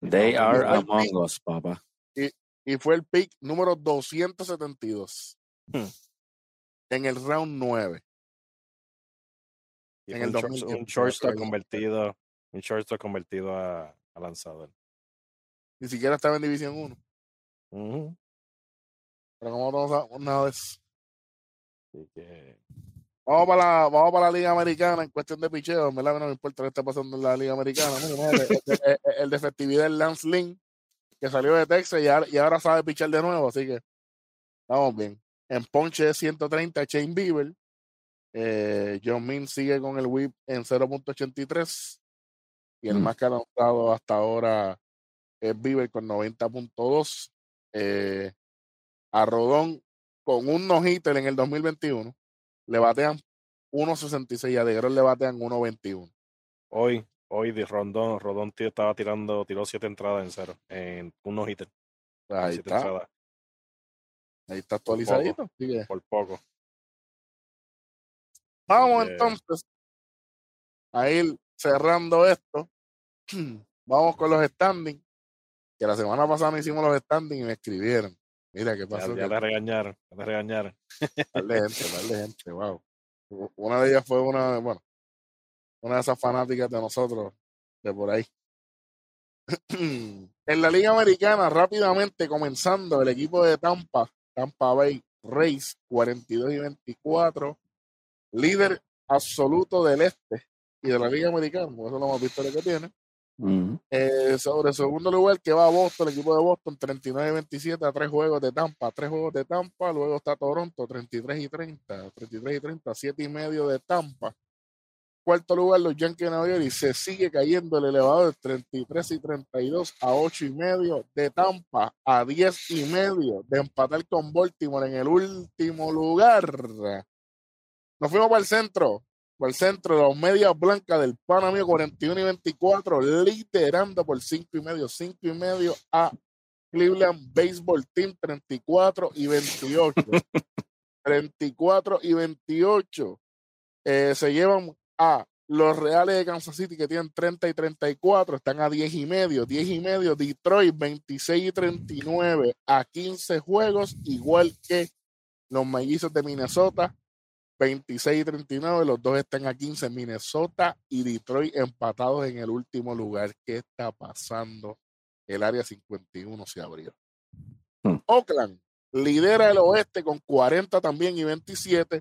Speaker 3: They are among us, papá.
Speaker 1: y fue el pick número 272
Speaker 2: Hmm.
Speaker 1: en el round 9.
Speaker 2: Y
Speaker 1: En el
Speaker 2: un, short-
Speaker 1: 2010,
Speaker 2: un shortstop convertido, un shortstop convertido a, a lanzador.
Speaker 1: Ni siquiera estaba en División 1.
Speaker 2: Ujú.
Speaker 1: Pero como no sabemos nada de eso.
Speaker 2: Así que,
Speaker 1: Vamos para, la, vamos para la Liga Americana en cuestión de picheo. En verdad, no me importa lo que esté pasando en la Liga Americana. Mira, el, el- el- de efectividad es Lance Lynn, que salió de Texas y ahora, y ahora sabe pichar de nuevo. Así que estamos bien. En Ponche de 130, Shane Bieber. Eh, John Min sigue con el whip en 0.83. Y el
Speaker 3: Mm.
Speaker 1: más que ha lanzado hasta ahora es Bieber con 90.2. Eh, a Rodón con un no-hitter en el 2021 le batean 1.66 y a DeGrom le batean 1.21.
Speaker 2: hoy, hoy de Rondón, Rodón tío, estaba tirando, tiró siete entradas en cero, en unos hitter.
Speaker 1: Ahí está,
Speaker 2: entradas,
Speaker 1: ahí está actualizadito. así que
Speaker 2: por poco.
Speaker 1: vamos entonces a ir cerrando esto. Vamos con los standings. Que la semana pasada no hicimos los standings y me escribieron. Mira qué
Speaker 2: Ya,
Speaker 1: pasó.
Speaker 2: ya
Speaker 1: que
Speaker 2: le regañaron, ya le regañaron.
Speaker 1: Darle gente, darle gente, wow. Una de ellas fue una, bueno, una de esas fanáticas de nosotros, de por ahí. en la Liga Americana, rápidamente comenzando, el equipo de Tampa, Tampa Bay Rays, 42 y 24, líder absoluto del este y de la Liga Americana, por eso lo hemos visto que tiene.
Speaker 3: Ujú.
Speaker 1: Eh, sobre segundo lugar que va a Boston, el equipo de Boston 39 y 27 a tres juegos de Tampa, tres juegos de Tampa, luego está Toronto 33 y 30, 33 y 30, siete y medio de Tampa. Cuarto lugar los Yankees de Nueva York y se sigue cayendo el elevador 33 y 32 a 8 y medio de Tampa, a 10 y medio de empatar con Baltimore en el último lugar. Nos fuimos para el centro, para el centro, los medias blancas del pana mío 41 y 24, liderando por 5 y medio, 5 y medio a Cleveland Baseball Team 34 y 28. 34 y 28. Eh, se llevan a los Reales de Kansas City que tienen 30 y 34, están a 10 y medio, 10 y medio, Detroit 26 y 39 a 15 juegos, igual que los mellizos de Minnesota 26 y 39, los dos están a 15, Minnesota y Detroit empatados en el último lugar. ¿Qué está pasando? El área 51 se abrió.
Speaker 3: Hmm.
Speaker 1: Oakland lidera el oeste con 40 también y 27.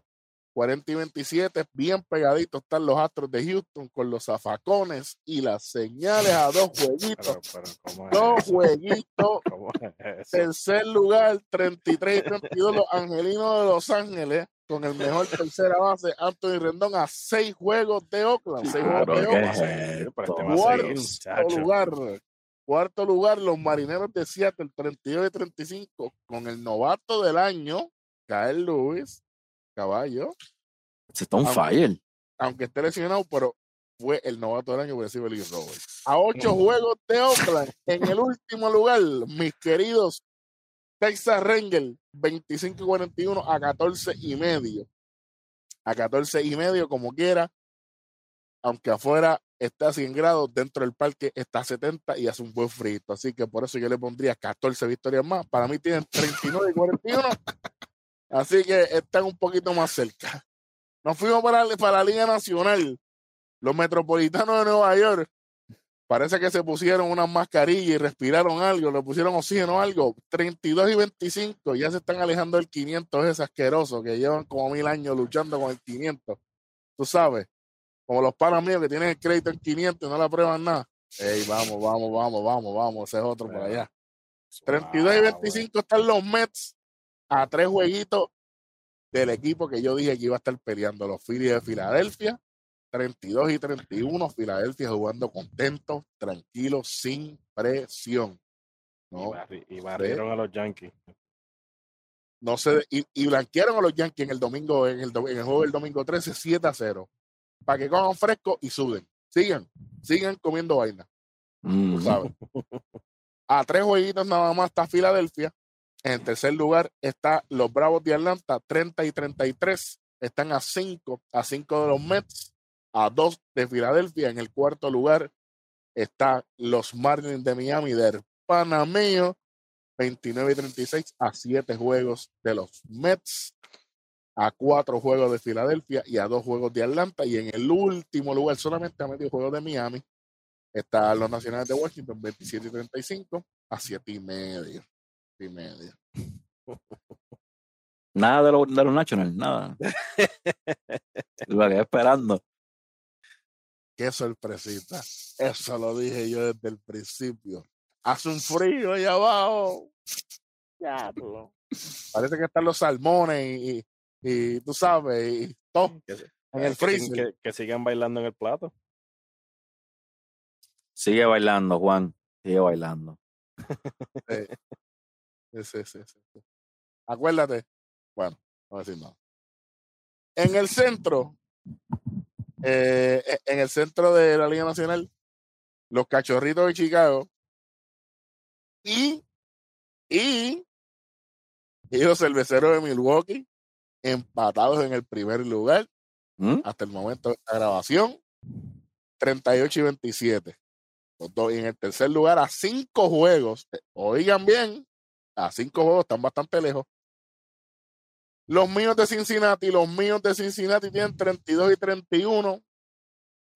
Speaker 1: 40 y 27, bien pegaditos están los Astros de Houston con los zafacones y las señales a dos jueguitos.
Speaker 2: Pero, pero, ¿cómo es
Speaker 1: Dos
Speaker 2: eso?
Speaker 1: jueguitos. Tercer lugar, 33 y 32, los Angelinos de Los Ángeles, con el mejor tercera base, Anthony Rendón, a seis juegos de Oakland. Seis juegos de
Speaker 3: ¿qué
Speaker 1: Oakland.
Speaker 2: este
Speaker 1: Cuarto
Speaker 2: seguir,
Speaker 1: lugar. Cuarto lugar, los marineros de Seattle, 32 y 35, con el novato del año, Kyle Lewis, caballo,
Speaker 3: Se está on
Speaker 1: Ah,
Speaker 3: fire.
Speaker 1: aunque esté lesionado, pero fue el novato del año por decir Roberts. A ocho juegos de Oakland, en el último lugar, mis queridos Texas Rangers, 25 y 41 a 14 y medio. A 14 y medio, como quiera, aunque afuera está a 100 grados, dentro del parque está a 70 y hace un buen frito. Así que por eso yo le pondría 14 victorias más. Para mí tienen 39 y 41. Así que están un poquito más cerca. Nos fuimos para, para la Liga Nacional. Los metropolitanos de Nueva York parece que se pusieron una mascarilla y respiraron algo, le pusieron oxígeno o algo. 32 y 25, ya se están alejando del 500, ese asqueroso que llevan como mil años luchando con el 500. Tú sabes, como los panas míos que tienen el crédito en 500 y no le aprueban nada. Ey, vamos, vamos, vamos, vamos, vamos, ese es otro por allá. 32 y
Speaker 2: Ah,
Speaker 1: 25 están los Mets a tres jueguitos del equipo que yo dije que iba a estar peleando, los Phillies de Filadelfia. 32 y 31, Filadelfia jugando contento, tranquilo, sin presión. No,
Speaker 2: y barrieron a los Yankees.
Speaker 1: no se, y, y blanquearon a los Yankees en el domingo, en el, en el juego del domingo 13, 7 a 0. Para que cojan fresco y suden. Sigan, sigan comiendo vaina.
Speaker 3: Mm.
Speaker 1: tú sabes. A tres jueguitos nada más está Filadelfia. En tercer lugar está los Bravos de Atlanta, 30 y 33. Están a 5, a 5 de los Mets, a 2 de Filadelfia. En el cuarto lugar está los Marlins de Miami del Panameo, 29 y 36, a 7 juegos de los Mets, a 4 juegos de Filadelfia y a 2 juegos de Atlanta. Y en el último lugar, solamente a medio juego de Miami, están los Nacionales de Washington, 27 y 35, a 7 y medio. siete y medio.
Speaker 3: Nada de, lo, de los Nationals, nada. Lo que esperando.
Speaker 1: Qué sorpresita. Eso lo dije yo desde el principio. Hace un frío ahí abajo. Diablo. Parece que están los salmones y, y, y tú sabes, y todo en el
Speaker 2: que siguen-
Speaker 1: freezer.
Speaker 2: que- que sigan bailando en el plato.
Speaker 3: Sigue bailando, Juan. Sigue bailando.
Speaker 1: Sí, sí, sí, sí, sí. Acuérdate. Bueno, no voy a decir nada. En el centro, eh, e- en el centro de la Liga Nacional, los cachorritos de Chicago y, y, y los cerveceros de Milwaukee empatados en el primer lugar
Speaker 3: ¿Mm?
Speaker 1: hasta el momento de la grabación, 38 y 27. Los dos, y en el tercer lugar, a cinco juegos, eh, oigan bien, a cinco juegos están bastante lejos. Los míos de Cincinnati, los míos de Cincinnati tienen 32 y 31.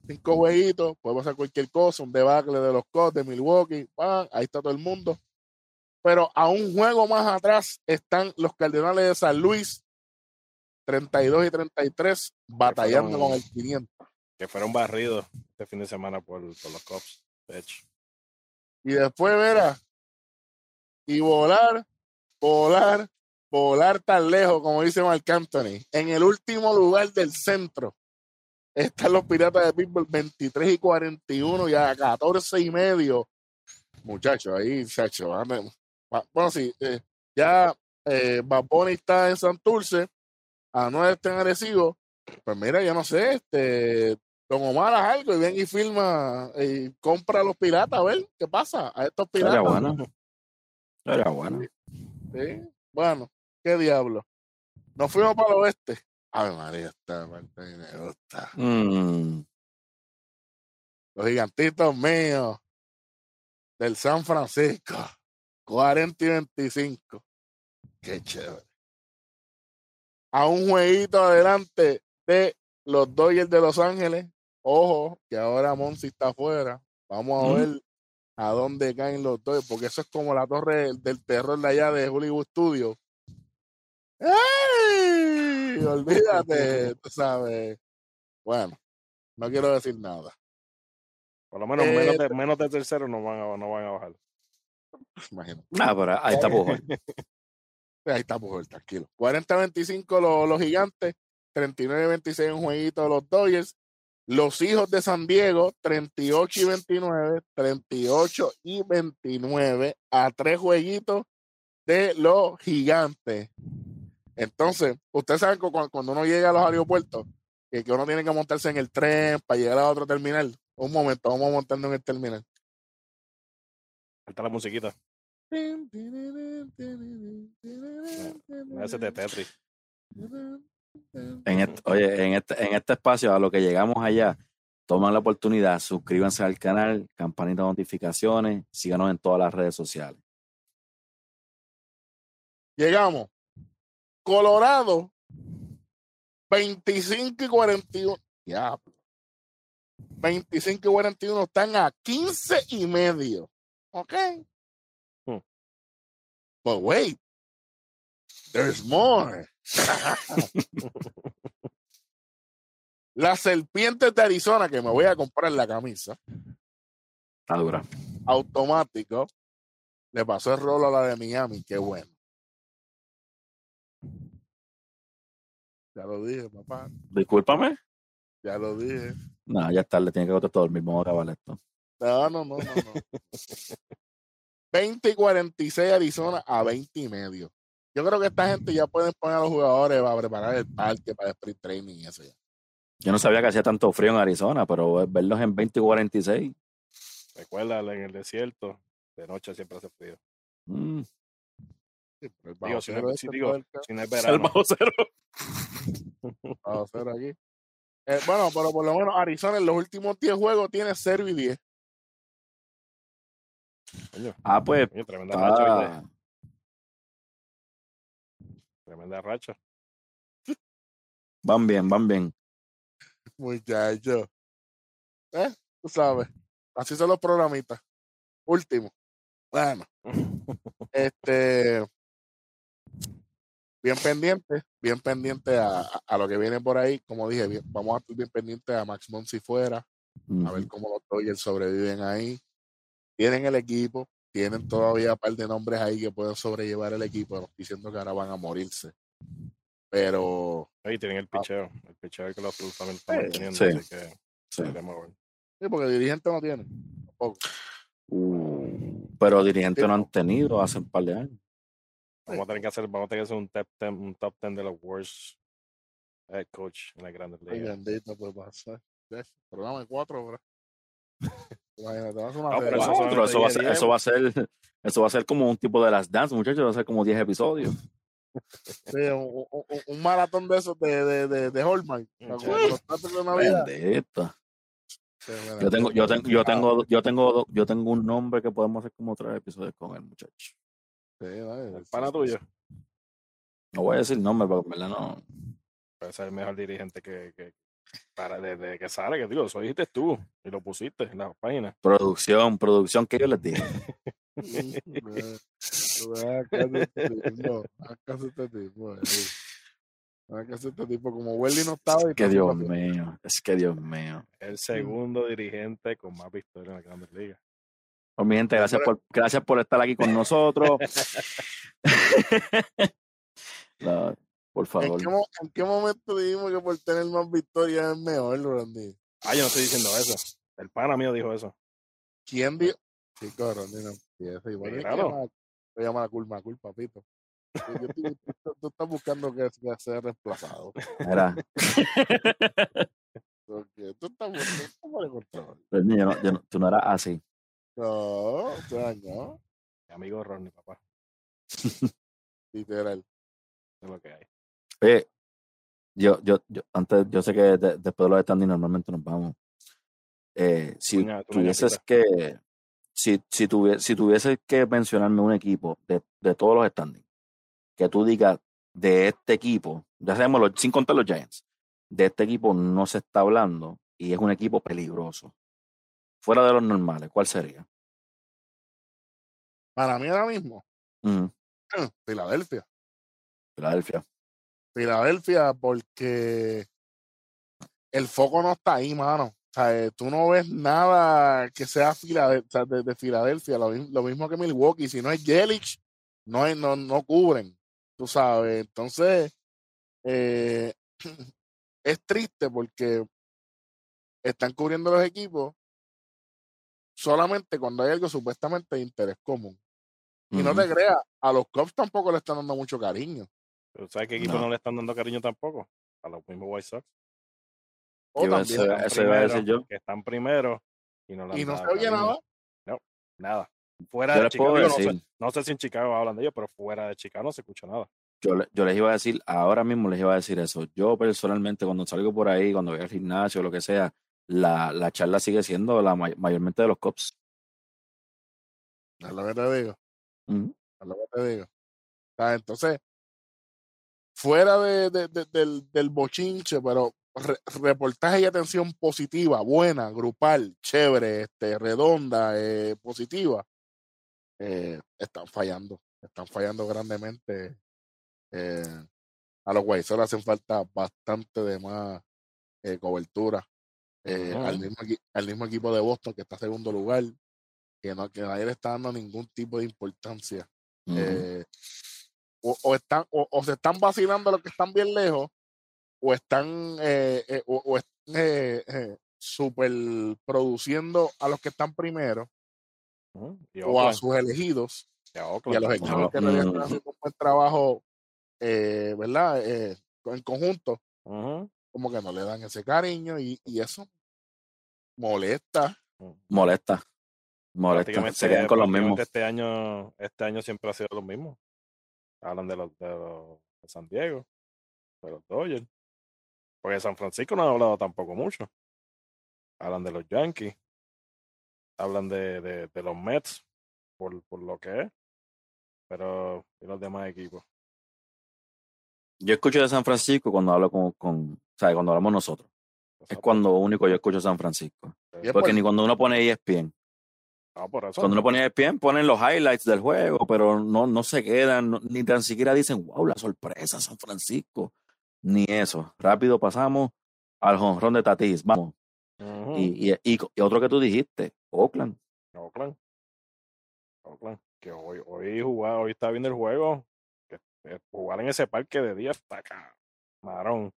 Speaker 1: Cinco jueguitos, puede pasar cualquier cosa, un debacle de los Cubs de Milwaukee, ¡pam! ahí está todo el mundo. Pero a un juego más atrás están los Cardenales de San Luis, 32 y 33, batallando
Speaker 2: fueron-
Speaker 1: con el 500.
Speaker 2: Que fueron barridos este fin de semana por, por los Cubs. De hecho.
Speaker 1: y después verá y volar, volar, volar tan lejos, como dice Marc Anthony. En el último lugar del centro están los Piratas de Pittsburgh, 23 y 41 y a 14 y medio. Muchachos, ahí, muchachos. Bueno, sí, eh, ya eh, Bad Bunny está en Santurce, Anuel está en Arecibo. Pues mira, yo no sé, este, Don Omar haz algo y ven y filma y compra a los piratas, a ver qué pasa a estos piratas.
Speaker 3: bueno. Sería bueno.
Speaker 1: Sí, Bueno, qué diablo. Nos fuimos para el oeste. Ay, María, esta parte me gusta.
Speaker 3: Mm.
Speaker 1: Los gigantitos míos del San Francisco. 40 y 25. Qué chévere. a un jueguito adelante de los Dodgers de Los Ángeles. Ojo, que ahora Monsi está afuera. Vamos a
Speaker 3: Mm.
Speaker 1: ver a dónde caen los Dodgers, porque eso es como la torre del terror de allá de Hollywood Studios. ¡Ey! Olvídate, tú sabes. Bueno, no quiero decir nada.
Speaker 2: Por lo menos
Speaker 1: Eh,
Speaker 2: menos, de, menos de tercero no van a, no van a bajar.
Speaker 1: Imagínate.
Speaker 3: Nah, pero ahí está Pujol.
Speaker 1: Ahí está Pujol, tranquilo. 40-25 los, los gigantes, 39-26 un jueguito de los Dodgers. Los hijos de San Diego, 38 y 29, 38 y 29 a tres jueguitos de los gigantes. Entonces, ustedes saben que cu- cuando uno llega a los aeropuertos, que, que uno tiene que montarse en el tren para llegar a otro terminal. Un momento, vamos a montarnos en el terminal.
Speaker 2: Falta la musiquita. Ese de Tetris.
Speaker 3: En este, oye, en este, en este espacio, a lo que llegamos allá, toman la oportunidad, suscríbanse al canal, campanita de notificaciones, síganos en todas las redes sociales.
Speaker 1: Llegamos. Colorado, 25 y 41. Diablo. 25 y 41 están a 15 y medio. ¿Ok?
Speaker 2: Hmm.
Speaker 1: But wait. There's more. Las serpientes de Arizona, que me voy a comprar la camisa,
Speaker 3: Está dura.
Speaker 1: automático, le pasó el rolo a la de Miami. Qué bueno. Ya lo dije, papá.
Speaker 3: Discúlpame.
Speaker 1: Ya lo dije.
Speaker 3: No, ya es tarde, tiene que votar todo el mismo. Vamos a acabar esto.
Speaker 1: No, no, no, no. no. 20 y 46 Arizona a 20 y medio. Yo creo que esta gente ya pueden poner a los jugadores para preparar el parque, para el sprint training y eso ya.
Speaker 3: Yo no sabía que hacía tanto frío en Arizona, pero verlos en 20 y 46.
Speaker 2: Recuerda, en el desierto, de noche siempre hace frío.
Speaker 3: mm,
Speaker 2: Digo,
Speaker 1: bajo
Speaker 2: si no,
Speaker 1: este
Speaker 2: si,
Speaker 1: todo
Speaker 2: digo,
Speaker 1: el ca-
Speaker 2: si no es
Speaker 3: el
Speaker 2: verano.
Speaker 3: bajo cero.
Speaker 1: bajo cero aquí. Eh, bueno, pero por lo menos Arizona en los últimos 10 juegos tiene 0 y 10.
Speaker 2: Coño,
Speaker 3: Ah, pues.
Speaker 2: coño, tremenda racha, Tremenda racha.
Speaker 3: van bien, van bien.
Speaker 1: Muchacho. ¿Eh? Tú sabes. Así son los programitas. Último. Bueno. Este. Bien pendiente, bien pendiente a, a- a lo que viene por ahí. Como dije, bien- vamos a estar bien pendientes a Max Monsi fuera, a ver cómo los Dodgers sobreviven ahí. Tienen el equipo, tienen todavía un par de nombres ahí que pueden sobrellevar el equipo. Diciendo que ahora van a morirse. Pero
Speaker 2: Ahí tienen el picheo. El picheo que los Blues también están
Speaker 1: Sí,
Speaker 2: manteniendo.
Speaker 3: sí.
Speaker 2: Así que
Speaker 3: Sí.
Speaker 1: sí, porque dirigente no tienen. Tampoco.
Speaker 3: Uh, pero dirigentes no han tenido hace un par de años.
Speaker 2: Vamos a tener que hacer, vamos a tener que hacer un top 10, un top 10 de los worst head coach en las grandes ligas.
Speaker 1: bendito, pues pasar. Programa de cuatro horas. Imagínate, vas a una
Speaker 2: No, pero
Speaker 1: serie.
Speaker 2: eso
Speaker 3: Cuatro,
Speaker 2: son
Speaker 3: eso, va a ser,
Speaker 2: 10,
Speaker 3: eso va a ser eso va a ser como un tipo de las dance, muchachos, va a ser como 10 episodios.
Speaker 1: Sí, un, un- un- un maratón de esos de, de, de, de Hallmark.
Speaker 3: Bendito. Yo tengo, yo tengo, yo tengo, yo tengo, yo tengo un nombre que podemos hacer como tres episodios con el muchacho.
Speaker 1: Sí, dale,
Speaker 2: El
Speaker 1: sí,
Speaker 2: pana tuyo.
Speaker 3: No voy a decir nombre, porque en verdad no.
Speaker 2: puede ser el mejor dirigente que, que para desde que sale, que digo, eso dijiste tú y lo pusiste en la página.
Speaker 3: Producción, producción, que yo les dije.
Speaker 1: Este tipo. Como Welly no estaba. y
Speaker 3: Que Dios mío, es que Dios mío.
Speaker 2: El segundo dirigente con más victorias en las grandes ligas.
Speaker 3: Pues, mi gente, gracias por, gracias por estar aquí con nosotros. Por
Speaker 1: ¿En
Speaker 3: favor.
Speaker 1: qué, ¿En qué momento dijimos que por tener más victorias es mejor, Randy?
Speaker 2: Ah, yo no estoy diciendo eso. El pana mío dijo eso.
Speaker 1: ¿Quién dijo? Chico, Randy no empieza. Igual
Speaker 2: Claro.
Speaker 1: Voy a llamar a culpa, culpa, papito. Yo- yo estoy- tú, tú estás buscando que, que sea reemplazado.
Speaker 3: Mira,
Speaker 1: Porque tú estás buscando control.
Speaker 3: pues, yo no- yo no- tú no eras así.
Speaker 1: No, sea, no.
Speaker 2: Mi amigo Ronnie, papá.
Speaker 1: Literal.
Speaker 2: Es lo que hay.
Speaker 3: Oye, yo, yo, yo, antes, yo sé que de- después de los standings normalmente nos vamos. Eh, si tuvieses que, si, si, tuvie- si tuvieses que mencionarme un equipo de, de todos los standings, que tú digas, de este equipo, ya sabemos, los, sin contar los Giants, de este equipo no se está hablando y es un equipo peligroso. Fuera de los normales, ¿cuál sería?
Speaker 1: Para mí ahora mismo,
Speaker 3: Ujú,
Speaker 1: Filadelfia.
Speaker 3: Filadelfia.
Speaker 1: Filadelfia, porque el foco no está ahí, mano. O sea, eh, tú no ves nada que sea Filadel- o sea, de, de Filadelfia, lo mismo que Milwaukee. Si no es Yelich, no, hay- no, no cubren, tú sabes. Entonces, eh, es triste porque están cubriendo los equipos solamente cuando hay algo supuestamente de interés común. Y no te creas, a los Cubs tampoco le están dando mucho cariño.
Speaker 2: Pero ¿Sabes qué equipo
Speaker 3: No.
Speaker 2: no. le están dando cariño tampoco? A los mismos White Sox.
Speaker 1: O también,
Speaker 2: Están
Speaker 3: eso iba a decir
Speaker 2: primero,
Speaker 3: yo.
Speaker 2: Que están primero y no le
Speaker 1: y no se oye nada.
Speaker 2: Nada. Fuera
Speaker 3: Yo
Speaker 2: de Chicago, no, sé, no si en Chicago hablan de ellos, pero fuera de Chicago no se escucha nada.
Speaker 3: yo, yo les iba a decir, ahora mismo les iba a decir eso. Yo personalmente, cuando salgo por ahí, cuando voy al gimnasio o lo que sea, la, la charla sigue siendo la may- mayormente de los cops.
Speaker 1: Es lo que te digo.
Speaker 3: Ujú.
Speaker 1: Es lo que te digo. Entonces, fuera de, de- de- del, del bochinche, pero re- reportaje y atención positiva, buena, grupal, chévere, este, redonda, eh, positiva, eh, están fallando. Están fallando grandemente. eh, a los Sox le hacen falta bastante de más cobertura. Eh, al, mismo, al mismo equipo de Boston que está en segundo lugar, que, no, que nadie le está dando ningún tipo de importancia. Eh, o, o están o, o se están vacilando los que están bien lejos o están eh, eh, o, están eh, super produciendo a los que están primero o a sus elegidos
Speaker 2: y a
Speaker 1: y a los equipos que realidad están haciendo un buen trabajo eh, verdad en conjunto. Como que no le dan ese cariño y, y eso molesta
Speaker 2: Ujú.
Speaker 3: Molesta. Molesta. Se quedan con los mismos.
Speaker 2: este año, este año siempre ha sido lo mismo. Hablan de los de, los de San Diego, de los Dodgers. Porque San Francisco no ha hablado tampoco mucho. Hablan de los Yankees. Hablan de, de, de los Mets, por, por lo que es. Pero, y los demás equipos.
Speaker 3: Yo escucho de San Francisco cuando hablo con, con o sea, cuando hablamos nosotros. Es cuando único yo escucho San Francisco. Porque
Speaker 1: por-
Speaker 3: ni cuando uno pone ESPN.
Speaker 2: No, por eso.
Speaker 3: Cuando uno pone ESPN ponen los highlights del juego, pero no, no se quedan, no- ni tan siquiera dicen, wow, la sorpresa, San Francisco. Ni eso. Rápido pasamos al jonrón de Tatis. Vamos.
Speaker 2: Ujú.
Speaker 3: Y, y, y, y otro que tú dijiste, Oakland.
Speaker 2: Oakland. Oakland. Que hoy, hoy jugaba, hoy está viendo el juego. Eh, jugar en ese parque de día está camarón.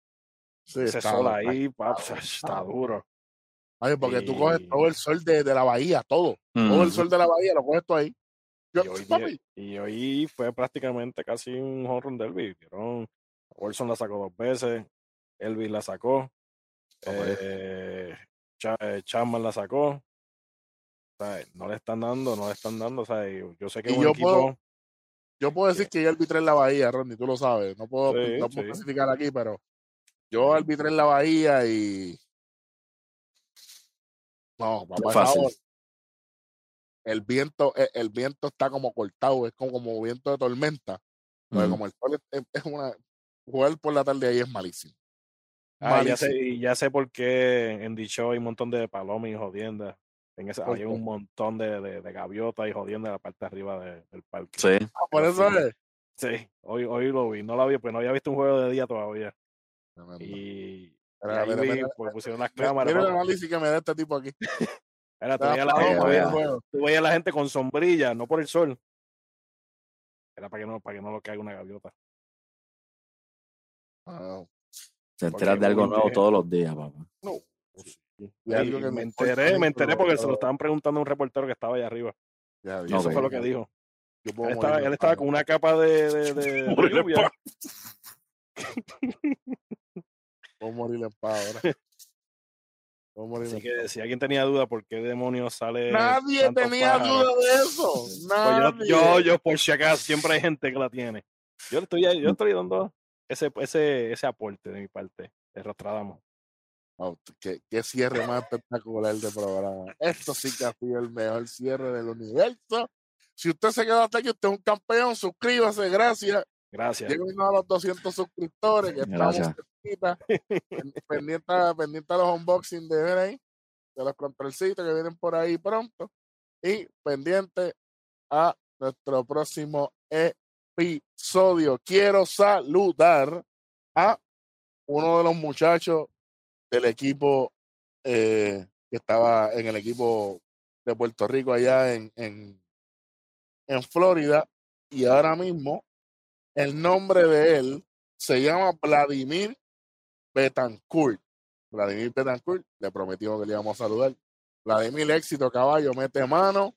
Speaker 1: sí,
Speaker 2: ese
Speaker 1: está-
Speaker 2: sol ahí, pap,
Speaker 1: está-
Speaker 2: duro.
Speaker 1: Ay, porque tú coges todo el sol de, de la bahía, todo. Todo el sol de la bahía lo coges tú ahí. Yo,
Speaker 2: Y hoy,
Speaker 1: papi,
Speaker 2: y hoy fue prácticamente casi un home run derby. Wilson la sacó dos veces, Elvis la sacó,
Speaker 1: Hombre.
Speaker 2: eh, eh, Chapman la sacó. O sea, no le están dando, no le están dando. O sea, yo sé que es un equipo.
Speaker 1: puedo- yo puedo decir que yo arbitré en la bahía, Ronnie, tú lo sabes. No puedo,
Speaker 2: Sí,
Speaker 1: no puedo
Speaker 2: sí.
Speaker 1: especificar aquí, pero yo arbitré en la bahía y. No, papá,
Speaker 3: Fácil.
Speaker 1: el viento, el, el viento está como cortado, es como, como viento de tormenta.
Speaker 3: Ujú.
Speaker 1: como el sol es, una. Jugar por la tarde ahí es malísimo.
Speaker 2: Ah, ya sé, ya sé por qué en Dicho hay un montón de palomas y jodiendas. En ese,
Speaker 1: ¿Por
Speaker 2: hay un montón de, de, de gaviotas y jodiendas en la parte de arriba de- del parque.
Speaker 3: Sí.
Speaker 1: Ah, por eso es.
Speaker 2: Sí, hoy, hoy lo vi, no lo vi, pues no había visto un juego de día todavía.
Speaker 1: Tremendo.
Speaker 2: Y, y ahí
Speaker 1: mira,
Speaker 2: vi,
Speaker 1: mira,
Speaker 2: pues pusieron las cámaras.
Speaker 1: mira el análisis que me da este tipo aquí.
Speaker 2: Era, tú, veías la gente, tú veías la gente con sombrilla, no por el sol. Era para que no, para que no lo caiga una gaviota.
Speaker 1: Ah,
Speaker 3: Se enteras de algo nuevo todos los días, papá.
Speaker 2: No.
Speaker 1: Y algo que
Speaker 2: me enteré, me enteré porque se lo estaban preguntando a un reportero que estaba allá arriba.
Speaker 1: ya,
Speaker 2: Y eso fue lo que dijo.
Speaker 1: yo puedo
Speaker 2: Él estaba, él con una capa de, de, de- de
Speaker 3: Morir en
Speaker 2: lluvia.
Speaker 1: Puedo morir en paz ahora.
Speaker 2: Así que si alguien tenía duda por qué demonios sale.
Speaker 1: Nadie tenía
Speaker 2: pájaros,
Speaker 1: duda de eso.
Speaker 2: pues yo, yo, yo, por si acaso, siempre hay gente que la tiene. Yo le estoy, yo estoy dando ese, ese, ese aporte de mi parte. De Rostradamo.
Speaker 1: Oh, qué, qué cierre más espectacular de programa. Esto sí que ha sido el mejor cierre del universo. Si usted se quedó hasta aquí, usted es un campeón. Suscríbase, gracias.
Speaker 2: Gracias.
Speaker 1: Lleguen a los 200 suscriptores, que estamos cerquita, pen- pendiente, pendiente a los unboxing de ver ahí, de los controlcitos que vienen por ahí pronto. Y pendiente a nuestro próximo episodio. Quiero saludar a uno de los muchachos del equipo eh, que estaba en el equipo de Puerto Rico allá en, en, en Florida. Y ahora mismo el nombre de él se llama Vladimir Betancourt. Vladimir Betancourt, le prometimos que le íbamos a saludar. Vladimir, éxito, caballo, mete mano.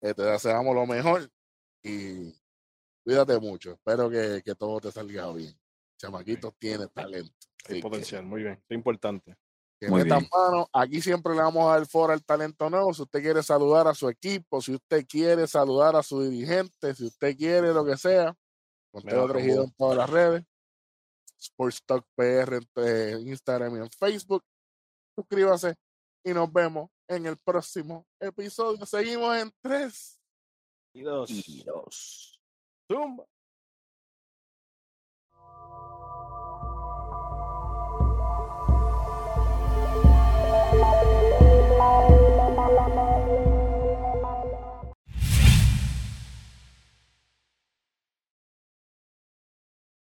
Speaker 1: eh, te deseamos lo mejor y cuídate mucho. Espero que, que todo te salga bien. Chamaquito tiene talento.
Speaker 2: Hay
Speaker 1: que-
Speaker 2: potencial, muy bien. Es importante.
Speaker 1: que
Speaker 3: Muy
Speaker 1: metan
Speaker 3: bien.
Speaker 1: mano. Aquí siempre le vamos a dar foro al talento nuevo. Si usted quiere saludar a su equipo, si usted quiere saludar a su dirigente, si usted quiere lo que sea, Conteo
Speaker 2: como-
Speaker 1: en todas las redes. Sports Talk PR en eh, Instagram y en Facebook. Suscríbase y nos vemos en el próximo episodio. Seguimos en tres.
Speaker 2: Y dos.
Speaker 3: Y dos.
Speaker 2: Zumba.